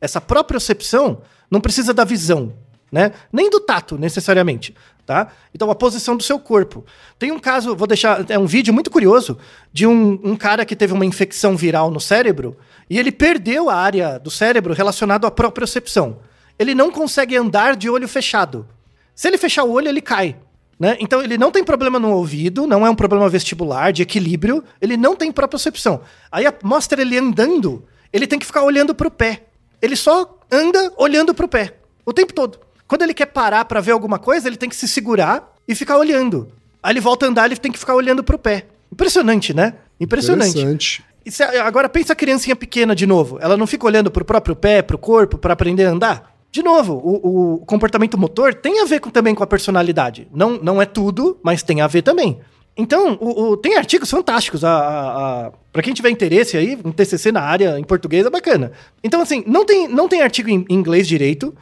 Essa propriocepção não precisa da visão, né? Nem do tato, necessariamente, tá? Então, a posição do seu corpo. Tem um caso, vou deixar, é um vídeo muito curioso, de um, um cara que teve uma infecção viral no cérebro e ele perdeu a área do cérebro relacionada à propriocepção. Ele não consegue andar de olho fechado. Se ele fechar o olho, ele cai. Né? Então ele não tem problema no ouvido, não é um problema vestibular, de equilíbrio, ele não tem propriocepção. Aí mostra ele andando, ele tem que ficar olhando para o pé. Ele só anda olhando pro pé o tempo todo. Quando ele quer parar para ver alguma coisa, ele tem que se segurar e ficar olhando. Aí ele volta a andar, ele tem que ficar olhando pro pé. Impressionante, né? Impressionante. Se, agora pensa a criancinha pequena de novo. Ela não fica olhando pro próprio pé, pro corpo, para aprender a andar? De novo, o, o, comportamento motor tem a ver com, também com a personalidade. Não, não é tudo, mas tem a ver também. Então, o, o, tem artigos fantásticos. A, a, a para quem tiver interesse aí, um TCC na área em português é bacana. Então, assim, não tem, não tem artigo em inglês direito.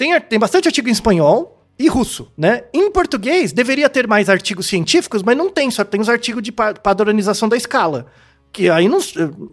Tem, tem bastante artigo em espanhol e russo, né? Em português, deveria ter mais artigos científicos, mas não tem. Só tem os artigos de padronização da escala. Que aí não,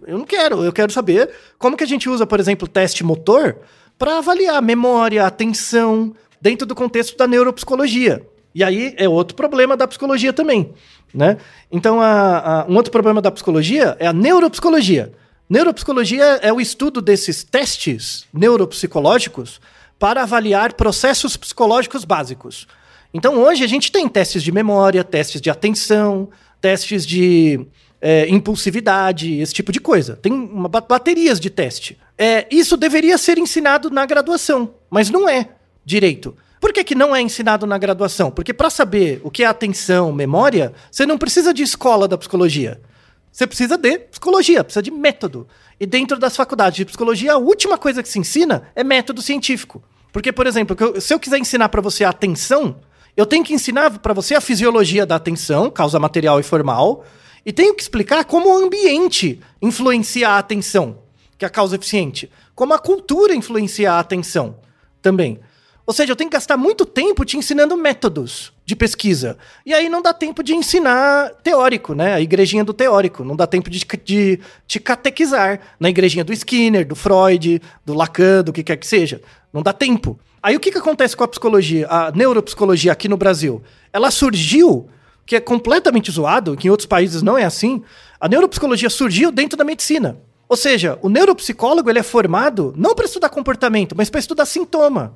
eu não quero. Eu quero saber como que a gente usa, por exemplo, teste motor para avaliar memória, atenção, dentro do contexto da neuropsicologia. E aí é outro problema da psicologia também. Né? Então, a, a, um outro problema da psicologia é a neuropsicologia. Neuropsicologia é o estudo desses testes neuropsicológicos para avaliar processos psicológicos básicos. Então, hoje a gente tem testes de memória, testes de atenção, testes de é, impulsividade, esse tipo de coisa. Tem uma, baterias de teste. É, isso deveria ser ensinado na graduação, mas não é direito. Por que, que não é ensinado na graduação? Porque para saber o que é atenção, memória, você não precisa de escola da psicologia. Você precisa de psicologia, precisa de método. E dentro das faculdades de psicologia, a última coisa que se ensina é método científico. Porque, por exemplo, se eu quiser ensinar para você a atenção, eu tenho que ensinar para você a fisiologia da atenção, causa material e formal, e tenho que explicar como o ambiente influencia a atenção, que é a causa eficiente, como a cultura influencia a atenção também. Ou seja, eu tenho que gastar muito tempo te ensinando métodos de pesquisa. E aí não dá tempo de ensinar teórico, né? A igrejinha do teórico. Não dá tempo de, de te catequizar na igrejinha do Skinner, do Freud, do Lacan, do que quer que seja. Não dá tempo. Aí o que, que acontece com a psicologia, a neuropsicologia aqui no Brasil? Ela surgiu, que é completamente zoado, que em outros países não é assim. A neuropsicologia surgiu dentro da medicina. Ou seja, o neuropsicólogo ele é formado não para estudar comportamento, mas para estudar sintoma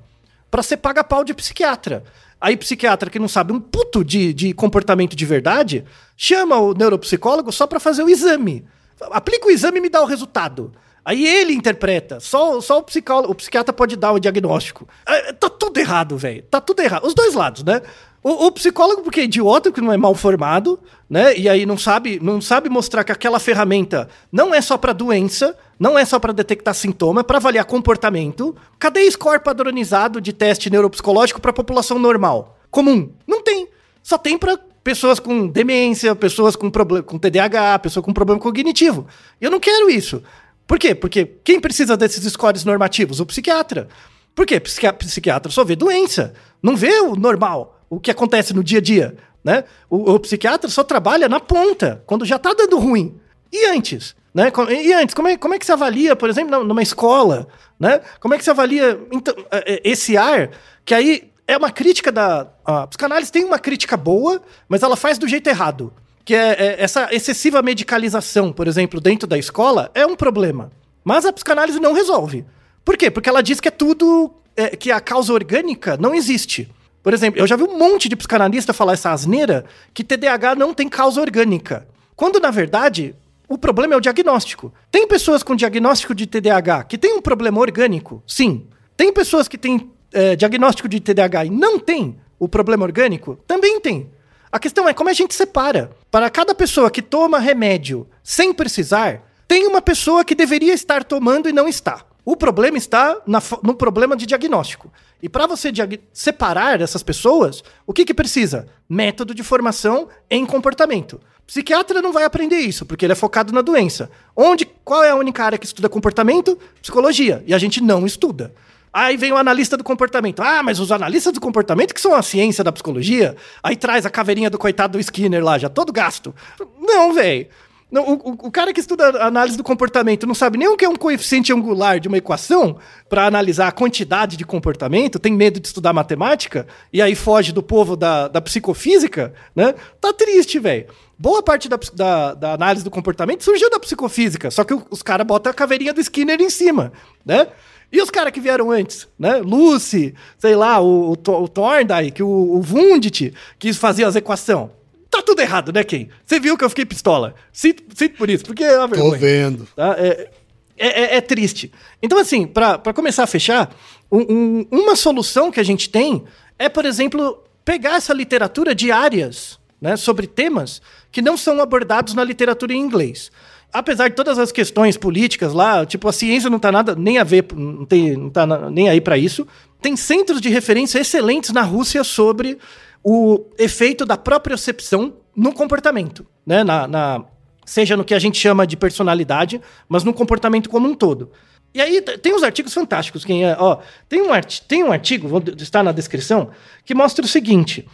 para ser paga-pau de psiquiatra. Aí psiquiatra que não sabe um puto de, de comportamento de verdade, chama o neuropsicólogo só para fazer o exame. Aplica o exame e me dá o resultado. Aí ele interpreta. Só, só o, psicólogo, o psiquiatra pode dar o diagnóstico. É, tá tudo errado, velho. Tá tudo errado. Os dois lados, né? O, o, psicólogo, porque é idiota, porque não é mal formado, né? E aí não sabe, não sabe mostrar que aquela ferramenta não é só para doença, não é só para detectar sintoma, é para avaliar comportamento. Cadê score padronizado de teste neuropsicológico para população normal? Comum? Não tem. Só tem para pessoas com demência, pessoas com, problema, com TDAH, pessoas com problema cognitivo. Eu não quero isso. Por quê? Porque quem precisa desses scores normativos? O psiquiatra. Por quê? Psiqui psiquiatra só vê doença, não vê o normal, o que acontece no dia a dia. Né? O, o psiquiatra só trabalha na ponta, quando já está dando ruim. E antes? Né? E antes, como é, como é que se avalia, por exemplo, numa escola? Né? Como é que se avalia então, é, é, esse ar? Que aí é uma crítica da. A psicanálise tem uma crítica boa, mas ela faz do jeito errado que é, é, essa excessiva medicalização, por exemplo, dentro da escola, é um problema. Mas a psicanálise não resolve. Por quê? Porque ela diz que é tudo. É, que a causa orgânica não existe. Por exemplo, eu já vi um monte de psicanalista falar essa asneira que TDAH não tem causa orgânica. Quando, na verdade, o problema é o diagnóstico. Tem pessoas com diagnóstico de TDAH que tem um problema orgânico? Sim. Tem pessoas que têm é, diagnóstico de TDAH e não tem o problema orgânico? Também tem. A questão é como a gente separa. Para cada pessoa que toma remédio sem precisar, tem uma pessoa que deveria estar tomando e não está. O problema está na, no problema de diagnóstico. E para você separar essas pessoas, o que, que precisa? Método de formação em comportamento. Psiquiatra não vai aprender isso, porque ele é focado na doença. Onde, qual é a única área que estuda comportamento? Psicologia. E a gente não estuda. Aí vem o analista do comportamento. Ah, mas os analistas do comportamento que são a ciência da psicologia, aí traz a caveirinha do coitado do Skinner lá, já todo gasto. Não, velho. O, o, o, cara que estuda análise do comportamento não sabe nem o que é um coeficiente angular de uma equação para analisar a quantidade de comportamento, tem medo de estudar matemática e aí foge do povo da, da psicofísica, né? Tá triste, velho. Boa parte da, da, da, análise do comportamento surgiu da psicofísica, só que os caras botam a caveirinha do Skinner em cima, né? E os caras que vieram antes, né? Lucy, sei lá, o, o, o Thorndike, o, o Wundt, que fazia as equações. Tá tudo errado, né, Ken? Você viu que eu fiquei pistola. Sinto, sinto por isso, porque é uma vergonha. Tô vendo. Tá? É, é, é, é triste. Então, assim, para começar a fechar, um, um, uma solução que a gente tem é, por exemplo, pegar essa literatura de áreas né, sobre temas que não são abordados na literatura em inglês apesar de todas as questões políticas lá, tipo, a ciência não tá nada nem a ver, não, tem, não tá nem aí para isso. Tem centros de referência excelentes na Rússia sobre o efeito da propriocepção no comportamento, né? Na, na, seja no que a gente chama de personalidade, mas no comportamento como um todo. E aí tem uns artigos fantásticos. Quem é, ó, tem, um art, tem um artigo, vou estar na descrição, que mostra o seguinte: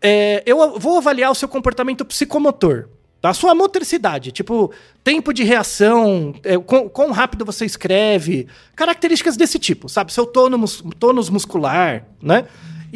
é, eu vou avaliar o seu comportamento psicomotor. A sua motricidade, tipo, tempo de reação, é, quão, quão, rápido você escreve, características desse tipo, sabe? Seu tônus, tônus muscular, né?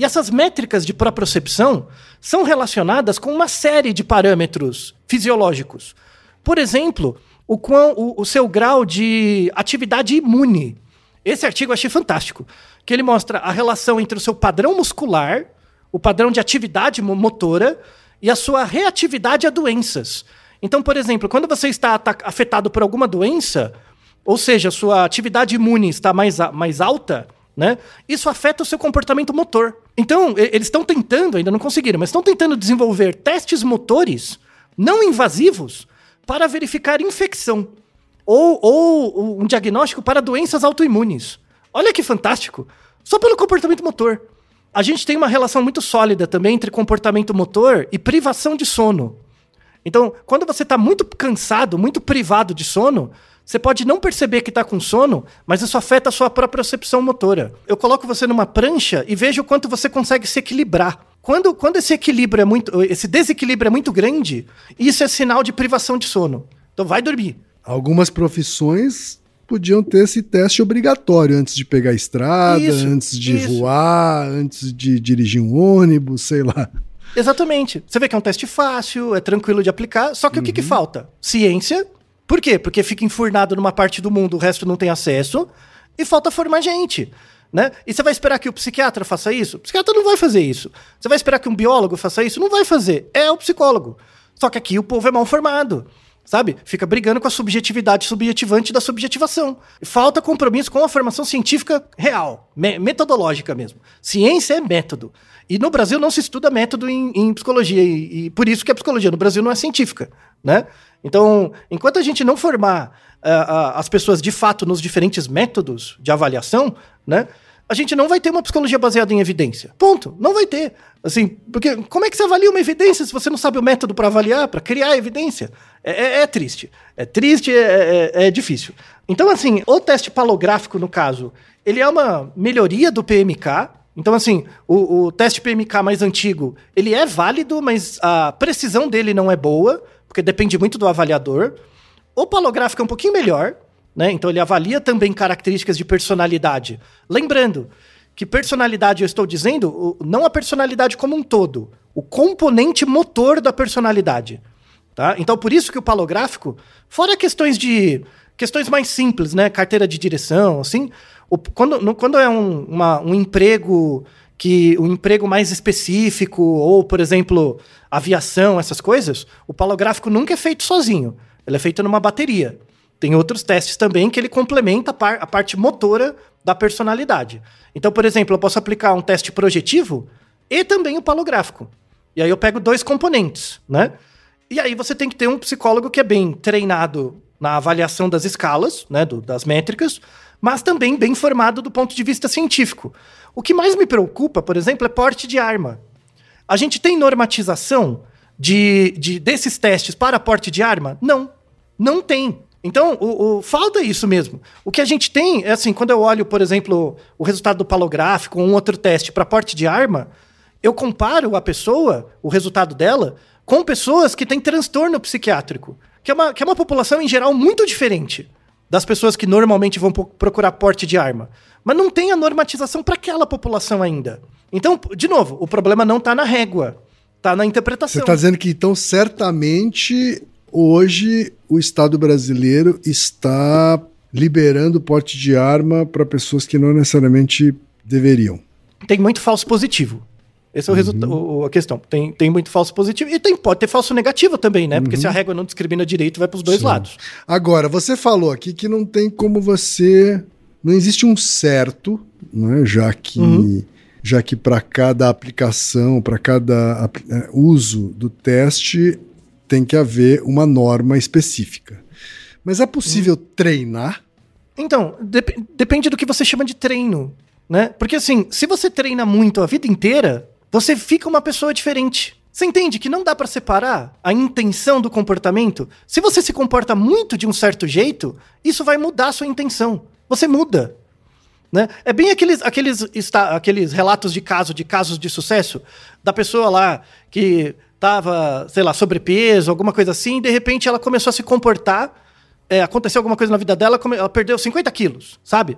E essas métricas de propriocepção são relacionadas com uma série de parâmetros fisiológicos. Por exemplo, o, quão, o, o seu grau de atividade imune. Esse artigo eu achei fantástico, que ele mostra a relação entre o seu padrão muscular, o padrão de atividade motora, e a sua reatividade a doenças. Então, por exemplo, quando você está afetado por alguma doença, ou seja, sua atividade imune está mais, mais alta, né? Isso afeta o seu comportamento motor. Então, eles estão tentando, ainda não conseguiram, mas estão tentando desenvolver testes motores não invasivos para verificar infecção ou, ou um diagnóstico para doenças autoimunes. Olha que fantástico! Só pelo comportamento motor a gente tem uma relação muito sólida também entre comportamento motor e privação de sono. Então, quando você está muito cansado, muito privado de sono, você pode não perceber que está com sono, mas isso afeta a sua própria percepção motora. Eu coloco você numa prancha e vejo o quanto você consegue se equilibrar. Quando, quando esse equilíbrio é muito, esse desequilíbrio é muito grande, isso é sinal de privação de sono. Então vai dormir. Algumas profissões podiam ter esse teste obrigatório antes de pegar a estrada, isso, antes de isso. voar, antes de dirigir um ônibus, sei lá. Exatamente. Você vê que é um teste fácil, é tranquilo de aplicar, só que uhum. o que, que uhum. falta? Ciência. Por quê? Porque fica enfurnado numa parte do mundo, o resto não tem acesso. E falta formar gente. Né? E você vai esperar que o psiquiatra faça isso? O psiquiatra não vai fazer isso. Você vai esperar que um biólogo faça isso? Não vai fazer. É o psicólogo. Só que aqui o povo é mal formado. Sabe? Fica brigando com a subjetividade subjetivante da subjetivação. Falta compromisso com a formação científica real, me metodológica mesmo. Ciência é método. E no Brasil não se estuda método em, em psicologia, e, e, por isso que a psicologia no Brasil não é científica, né? Então, enquanto a gente não formar uh, uh, as pessoas de fato nos diferentes métodos de avaliação, né? A gente não vai ter uma psicologia baseada em evidência. Ponto. Não vai ter. Assim, porque como é que você avalia uma evidência se você não sabe o método para avaliar, para criar evidência? É, é, é, triste. É triste, é, é, é difícil. Então, assim, o teste palográfico, no caso, ele é uma melhoria do PMK, então, assim, o, o, teste PMK mais antigo, ele é válido, mas a precisão dele não é boa, porque depende muito do avaliador. O palográfico é um pouquinho melhor, né? Então ele avalia também características de personalidade. Lembrando que personalidade eu estou dizendo, não a personalidade como um todo, o componente motor da personalidade. Tá? Então, por isso que o palográfico, fora questões de. questões mais simples, né? Carteira de direção, assim, quando, quando é um, uma, um emprego que um emprego mais específico, ou, por exemplo, aviação, essas coisas, o palográfico nunca é feito sozinho. Ele é feito numa bateria. Tem outros testes também que ele complementa a, par, a parte motora da personalidade. Então, por exemplo, eu posso aplicar um teste projetivo e também o palográfico. E aí eu pego dois componentes, né? E aí você tem que ter um psicólogo que é bem treinado na avaliação das escalas, né, do, das métricas, mas também bem formado do ponto de vista científico. O que mais me preocupa, por exemplo, é porte de arma. A gente tem normatização de, de desses testes para porte de arma? Não, não tem. Então, o, o, falta isso mesmo. O que a gente tem é assim, quando eu olho, por exemplo, o resultado do palográfico ou um outro teste para porte de arma, eu comparo a pessoa, o resultado dela, com pessoas que têm transtorno psiquiátrico, que é uma, que é uma população, em geral, muito diferente das pessoas que normalmente vão procurar porte de arma. Mas não tem a normatização para aquela população ainda. Então, de novo, o problema não está na régua, está na interpretação. Você está dizendo que, então, certamente, hoje o Estado brasileiro está liberando porte de arma para pessoas que não necessariamente deveriam. Tem muito falso positivo. Esse é o uhum. resultado, a questão. Tem, tem muito falso positivo e tem, pode ter falso negativo também, né? Uhum. Porque se a régua não discrimina direito, vai para os dois Sim. lados. Agora, você falou aqui que não tem como você. Não existe um certo, né? já que. Uhum. Já que para cada aplicação, para cada é, uso do teste, tem que haver uma norma específica. Mas é possível uhum. treinar? Então, dep depende do que você chama de treino. Né? Porque assim, se você treina muito a vida inteira, você fica uma pessoa diferente. Você entende que não dá para separar a intenção do comportamento? Se você se comporta muito de um certo jeito, isso vai mudar a sua intenção. Você muda. Né? É bem aqueles, aqueles, está, aqueles relatos de caso, de casos de sucesso, da pessoa lá que tava, sei lá, sobrepeso, alguma coisa assim, e de repente ela começou a se comportar, é, aconteceu alguma coisa na vida dela, ela perdeu 50 quilos, sabe?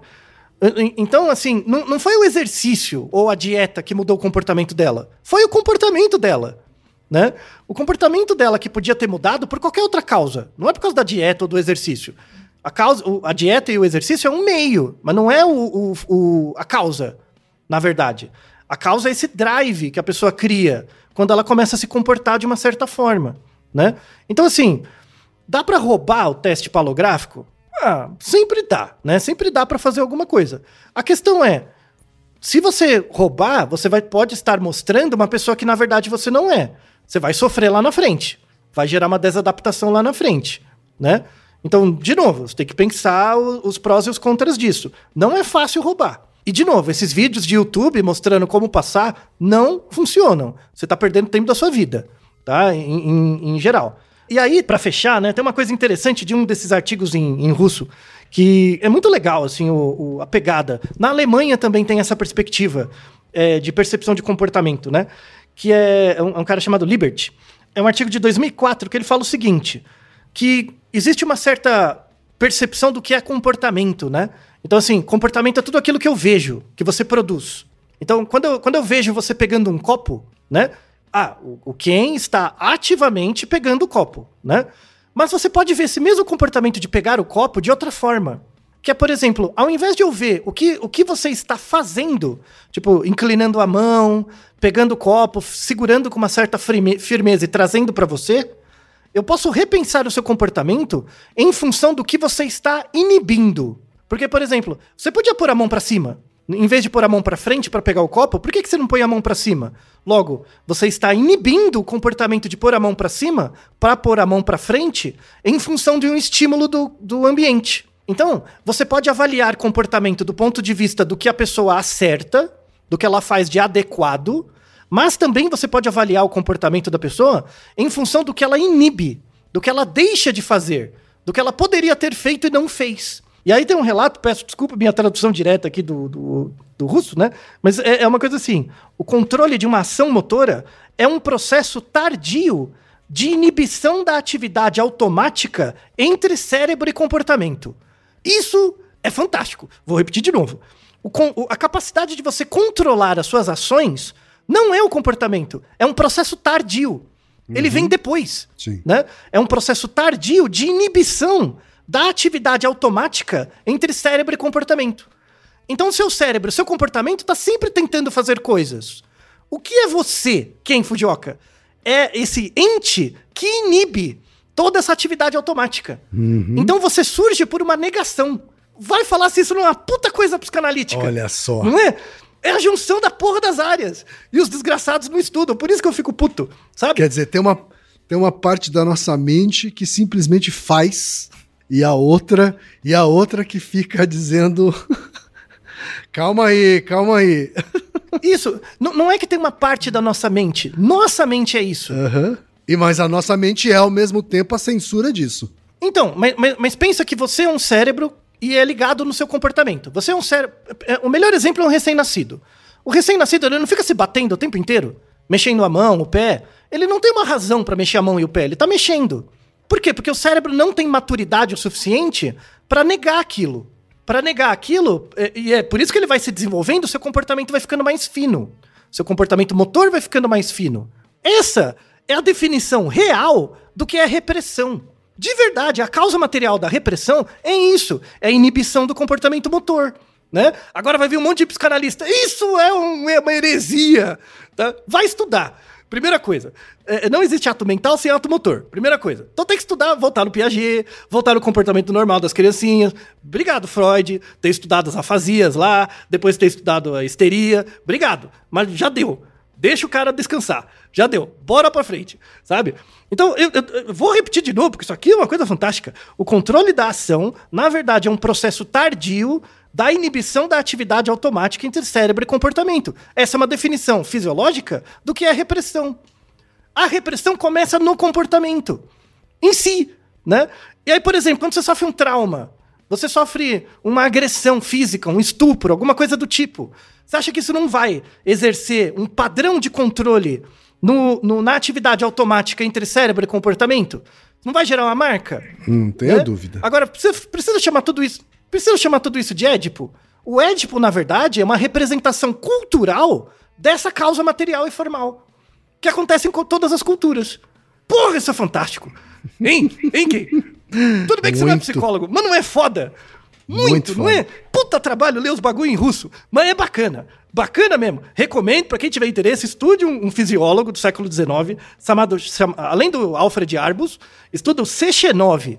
Então, assim, não, não foi o exercício ou a dieta que mudou o comportamento dela. Foi o comportamento dela. Né? O comportamento dela que podia ter mudado por qualquer outra causa. Não é por causa da dieta ou do exercício. A, causa, a dieta e o exercício é um meio, mas não é o, o, o, a causa, na verdade. A causa é esse drive que a pessoa cria quando ela começa a se comportar de uma certa forma. Né? Então, assim, dá para roubar o teste palográfico? Ah, sempre dá, né? Sempre dá para fazer alguma coisa. A questão é, se você roubar, você vai, pode estar mostrando uma pessoa que na verdade você não é. Você vai sofrer lá na frente. Vai gerar uma desadaptação lá na frente, né? Então, de novo, você tem que pensar os prós e os contras disso. Não é fácil roubar. E, de novo, esses vídeos de YouTube mostrando como passar não funcionam. Você está perdendo tempo da sua vida, tá? Em, em, em geral. E aí, para fechar, né, tem uma coisa interessante de um desses artigos em, em russo que é muito legal, assim, o, o, a pegada. Na Alemanha também tem essa perspectiva é, de percepção de comportamento, né? Que é, é um, é um cara chamado Liberty. É um artigo de 2004 que ele fala o seguinte, que existe uma certa percepção do que é comportamento, né? Então, assim, comportamento é tudo aquilo que eu vejo, que você produz. Então, quando eu, quando eu vejo você pegando um copo, né? Ah, o, Ken está ativamente pegando o copo, né? Mas você pode ver esse mesmo comportamento de pegar o copo de outra forma. que é, por exemplo, ao invés de eu ver o que, o que você está fazendo, tipo, inclinando a mão, pegando o copo, segurando com uma certa firmeza e trazendo para você, eu posso repensar o seu comportamento em função do que você está inibindo. Porque, por exemplo, você podia pôr a mão para cima, em vez de pôr a mão para frente para pegar o copo, por que, que você não põe a mão para cima? Logo, você está inibindo o comportamento de pôr a mão para cima para pôr a mão para frente em função de um estímulo do, do ambiente. Então, você pode avaliar comportamento do ponto de vista do que a pessoa acerta, do que ela faz de adequado, mas também você pode avaliar o comportamento da pessoa em função do que ela inibe, do que ela deixa de fazer, do que ela poderia ter feito e não fez. E aí tem um relato, peço desculpa minha tradução direta aqui do, do, do russo, né? Mas é, é uma coisa assim: o controle de uma ação motora é um processo tardio de inibição da atividade automática entre cérebro e comportamento. Isso é fantástico. Vou repetir de novo. O, a capacidade de você controlar as suas ações não é o comportamento, é um processo tardio. Uhum. Ele vem depois. Sim. Né? É um processo tardio de inibição da atividade automática entre cérebro e comportamento. Então, o seu cérebro, seu comportamento está sempre tentando fazer coisas. O que é você, Ken Fujioka? É esse ente que inibe toda essa atividade automática. Uhum. Então você surge por uma negação. Vai falar se isso não é uma puta coisa psicanalítica. Olha só. Não é? É a junção da porra das áreas. E os desgraçados não estudam. Por isso que eu fico puto, sabe? Quer dizer, tem uma, tem uma parte da nossa mente que simplesmente faz e a outra e a outra que fica dizendo calma aí, calma aí. Isso, N não é que tem uma parte da nossa mente. Nossa mente é isso. Uhum. E mas a nossa mente é ao mesmo tempo a censura disso. Então, mas, mas, mas pensa que você é um cérebro e é ligado no seu comportamento. Você é um cérebro. É, o melhor exemplo é um recém-nascido. O recém-nascido ele não fica se batendo o tempo inteiro, mexendo a mão, o pé. Ele não tem uma razão para mexer a mão e o pé, ele tá mexendo. Por quê? Porque o cérebro não tem maturidade o suficiente para negar aquilo. Para negar aquilo, é, e é por isso que ele vai se desenvolvendo, seu comportamento vai ficando mais fino. Seu comportamento motor vai ficando mais fino. Essa é a definição real do que é repressão. De verdade, a causa material da repressão é isso: é a inibição do comportamento motor. Né? Agora vai vir um monte de psicanalista. Isso é, um, é uma heresia. Tá? Vai estudar. Primeira coisa, é, não existe ato mental sem ato motor. Primeira coisa. Então tem que estudar, voltar no Piaget, voltar no comportamento normal das criancinhas. Obrigado, Freud, ter estudado as afasias lá, depois ter estudado a histeria. Obrigado, mas já deu. Deixa o cara descansar. Já deu. Bora pra frente, sabe? Então, eu, eu, eu, vou repetir de novo, porque isso aqui é uma coisa fantástica. O controle da ação, na verdade, é um processo tardio da inibição da atividade automática entre cérebro e comportamento. Essa é uma definição fisiológica do que é repressão. A repressão começa no comportamento em si, né? E aí, por exemplo, quando você sofre um trauma, você sofre uma agressão física, um estupro, alguma coisa do tipo. Você acha que isso não vai exercer um padrão de controle no, no, na atividade automática entre cérebro e comportamento? Não vai gerar uma marca? Não tenho né? dúvida. Agora, precisa, precisa chamar tudo isso Precisa chamar tudo isso de Édipo? O Édipo, na verdade, é uma representação cultural dessa causa material e formal. Que acontece em todas as culturas. Porra, isso é fantástico! Hein? Hein, Kay? Tudo bem que Muito. você não é psicólogo, mas não é foda? Muito, Muito não é? Puta trabalho ler os bagulho em russo. Mas é bacana. Bacana mesmo. Recomendo para quem tiver interesse, estude um, um fisiólogo do século XIX, chamado, além do Alfred Arbus, estuda o Sechenov.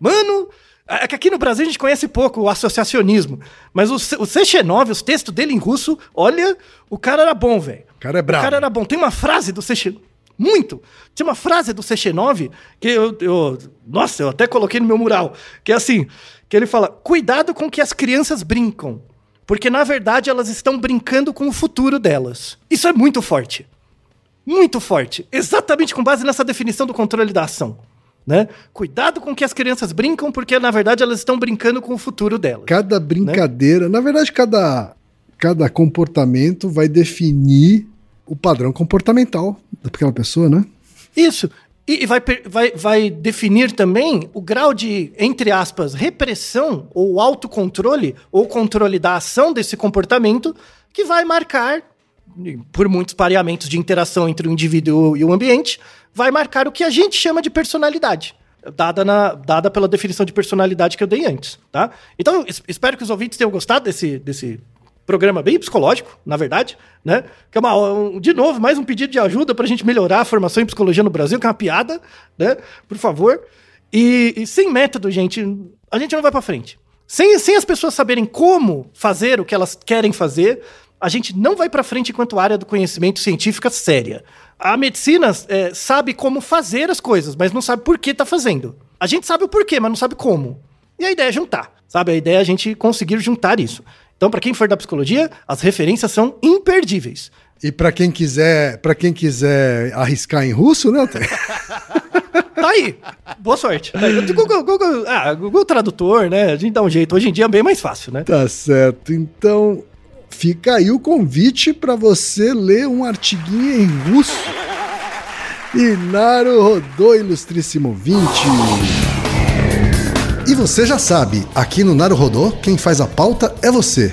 Mano, é que aqui no Brasil a gente conhece pouco o associacionismo, mas o, o Sechenov, os textos dele em russo, olha, o cara era bom, velho. O cara é brabo. O cara era bom. Tem uma frase do Sechenov, muito. Tinha uma frase do Sechenov que eu, eu, nossa, eu até coloquei no meu mural, que é assim, que ele fala: "Cuidado com que as crianças brincam, porque na verdade elas estão brincando com o futuro delas". Isso é muito forte. Muito forte. Exatamente com base nessa definição do controle da ação. Né? Cuidado com que as crianças brincam, porque na verdade elas estão brincando com o futuro delas. Cada brincadeira, né? na verdade, cada, cada comportamento vai definir o padrão comportamental daquela pessoa, né? Isso. E vai, vai, vai definir também o grau de, entre aspas, repressão ou autocontrole ou controle da ação desse comportamento que vai marcar, por muitos pareamentos de interação entre o indivíduo e o ambiente, vai marcar o que a gente chama de personalidade. dada, na, dada pela definição de personalidade que eu dei antes, tá? Então, es- espero que os ouvintes tenham gostado desse, desse programa bem psicológico, na verdade, né? Que é uma, um- de novo, mais um pedido de ajuda pra gente melhorar a formação em psicologia no Brasil, que é uma piada, né? Por favor. E, e sem método, gente, a gente não vai pra frente. Sem, sem as pessoas saberem como fazer o que elas querem fazer, a gente não vai pra frente enquanto área do conhecimento científica séria. A medicina é, sabe como fazer as coisas, mas não sabe por que tá fazendo. A gente sabe o porquê, mas não sabe como. E a ideia é juntar, sabe? A ideia é a gente conseguir juntar isso. Então, pra quem for da psicologia, as referências são imperdíveis. E para quem quiser, para quem quiser arriscar em russo, né? Tá aí. Boa sorte. Tá aí. Google, Google, ah, Google Tradutor, né? A gente dá um jeito. Hoje em dia é bem mais fácil, né? Tá certo. Então, fica aí o convite para você ler um artiguinho em russo. E Naru Rodô, ilustríssimo 20. E você já sabe, aqui no Naru Rodô, quem faz a pauta é você.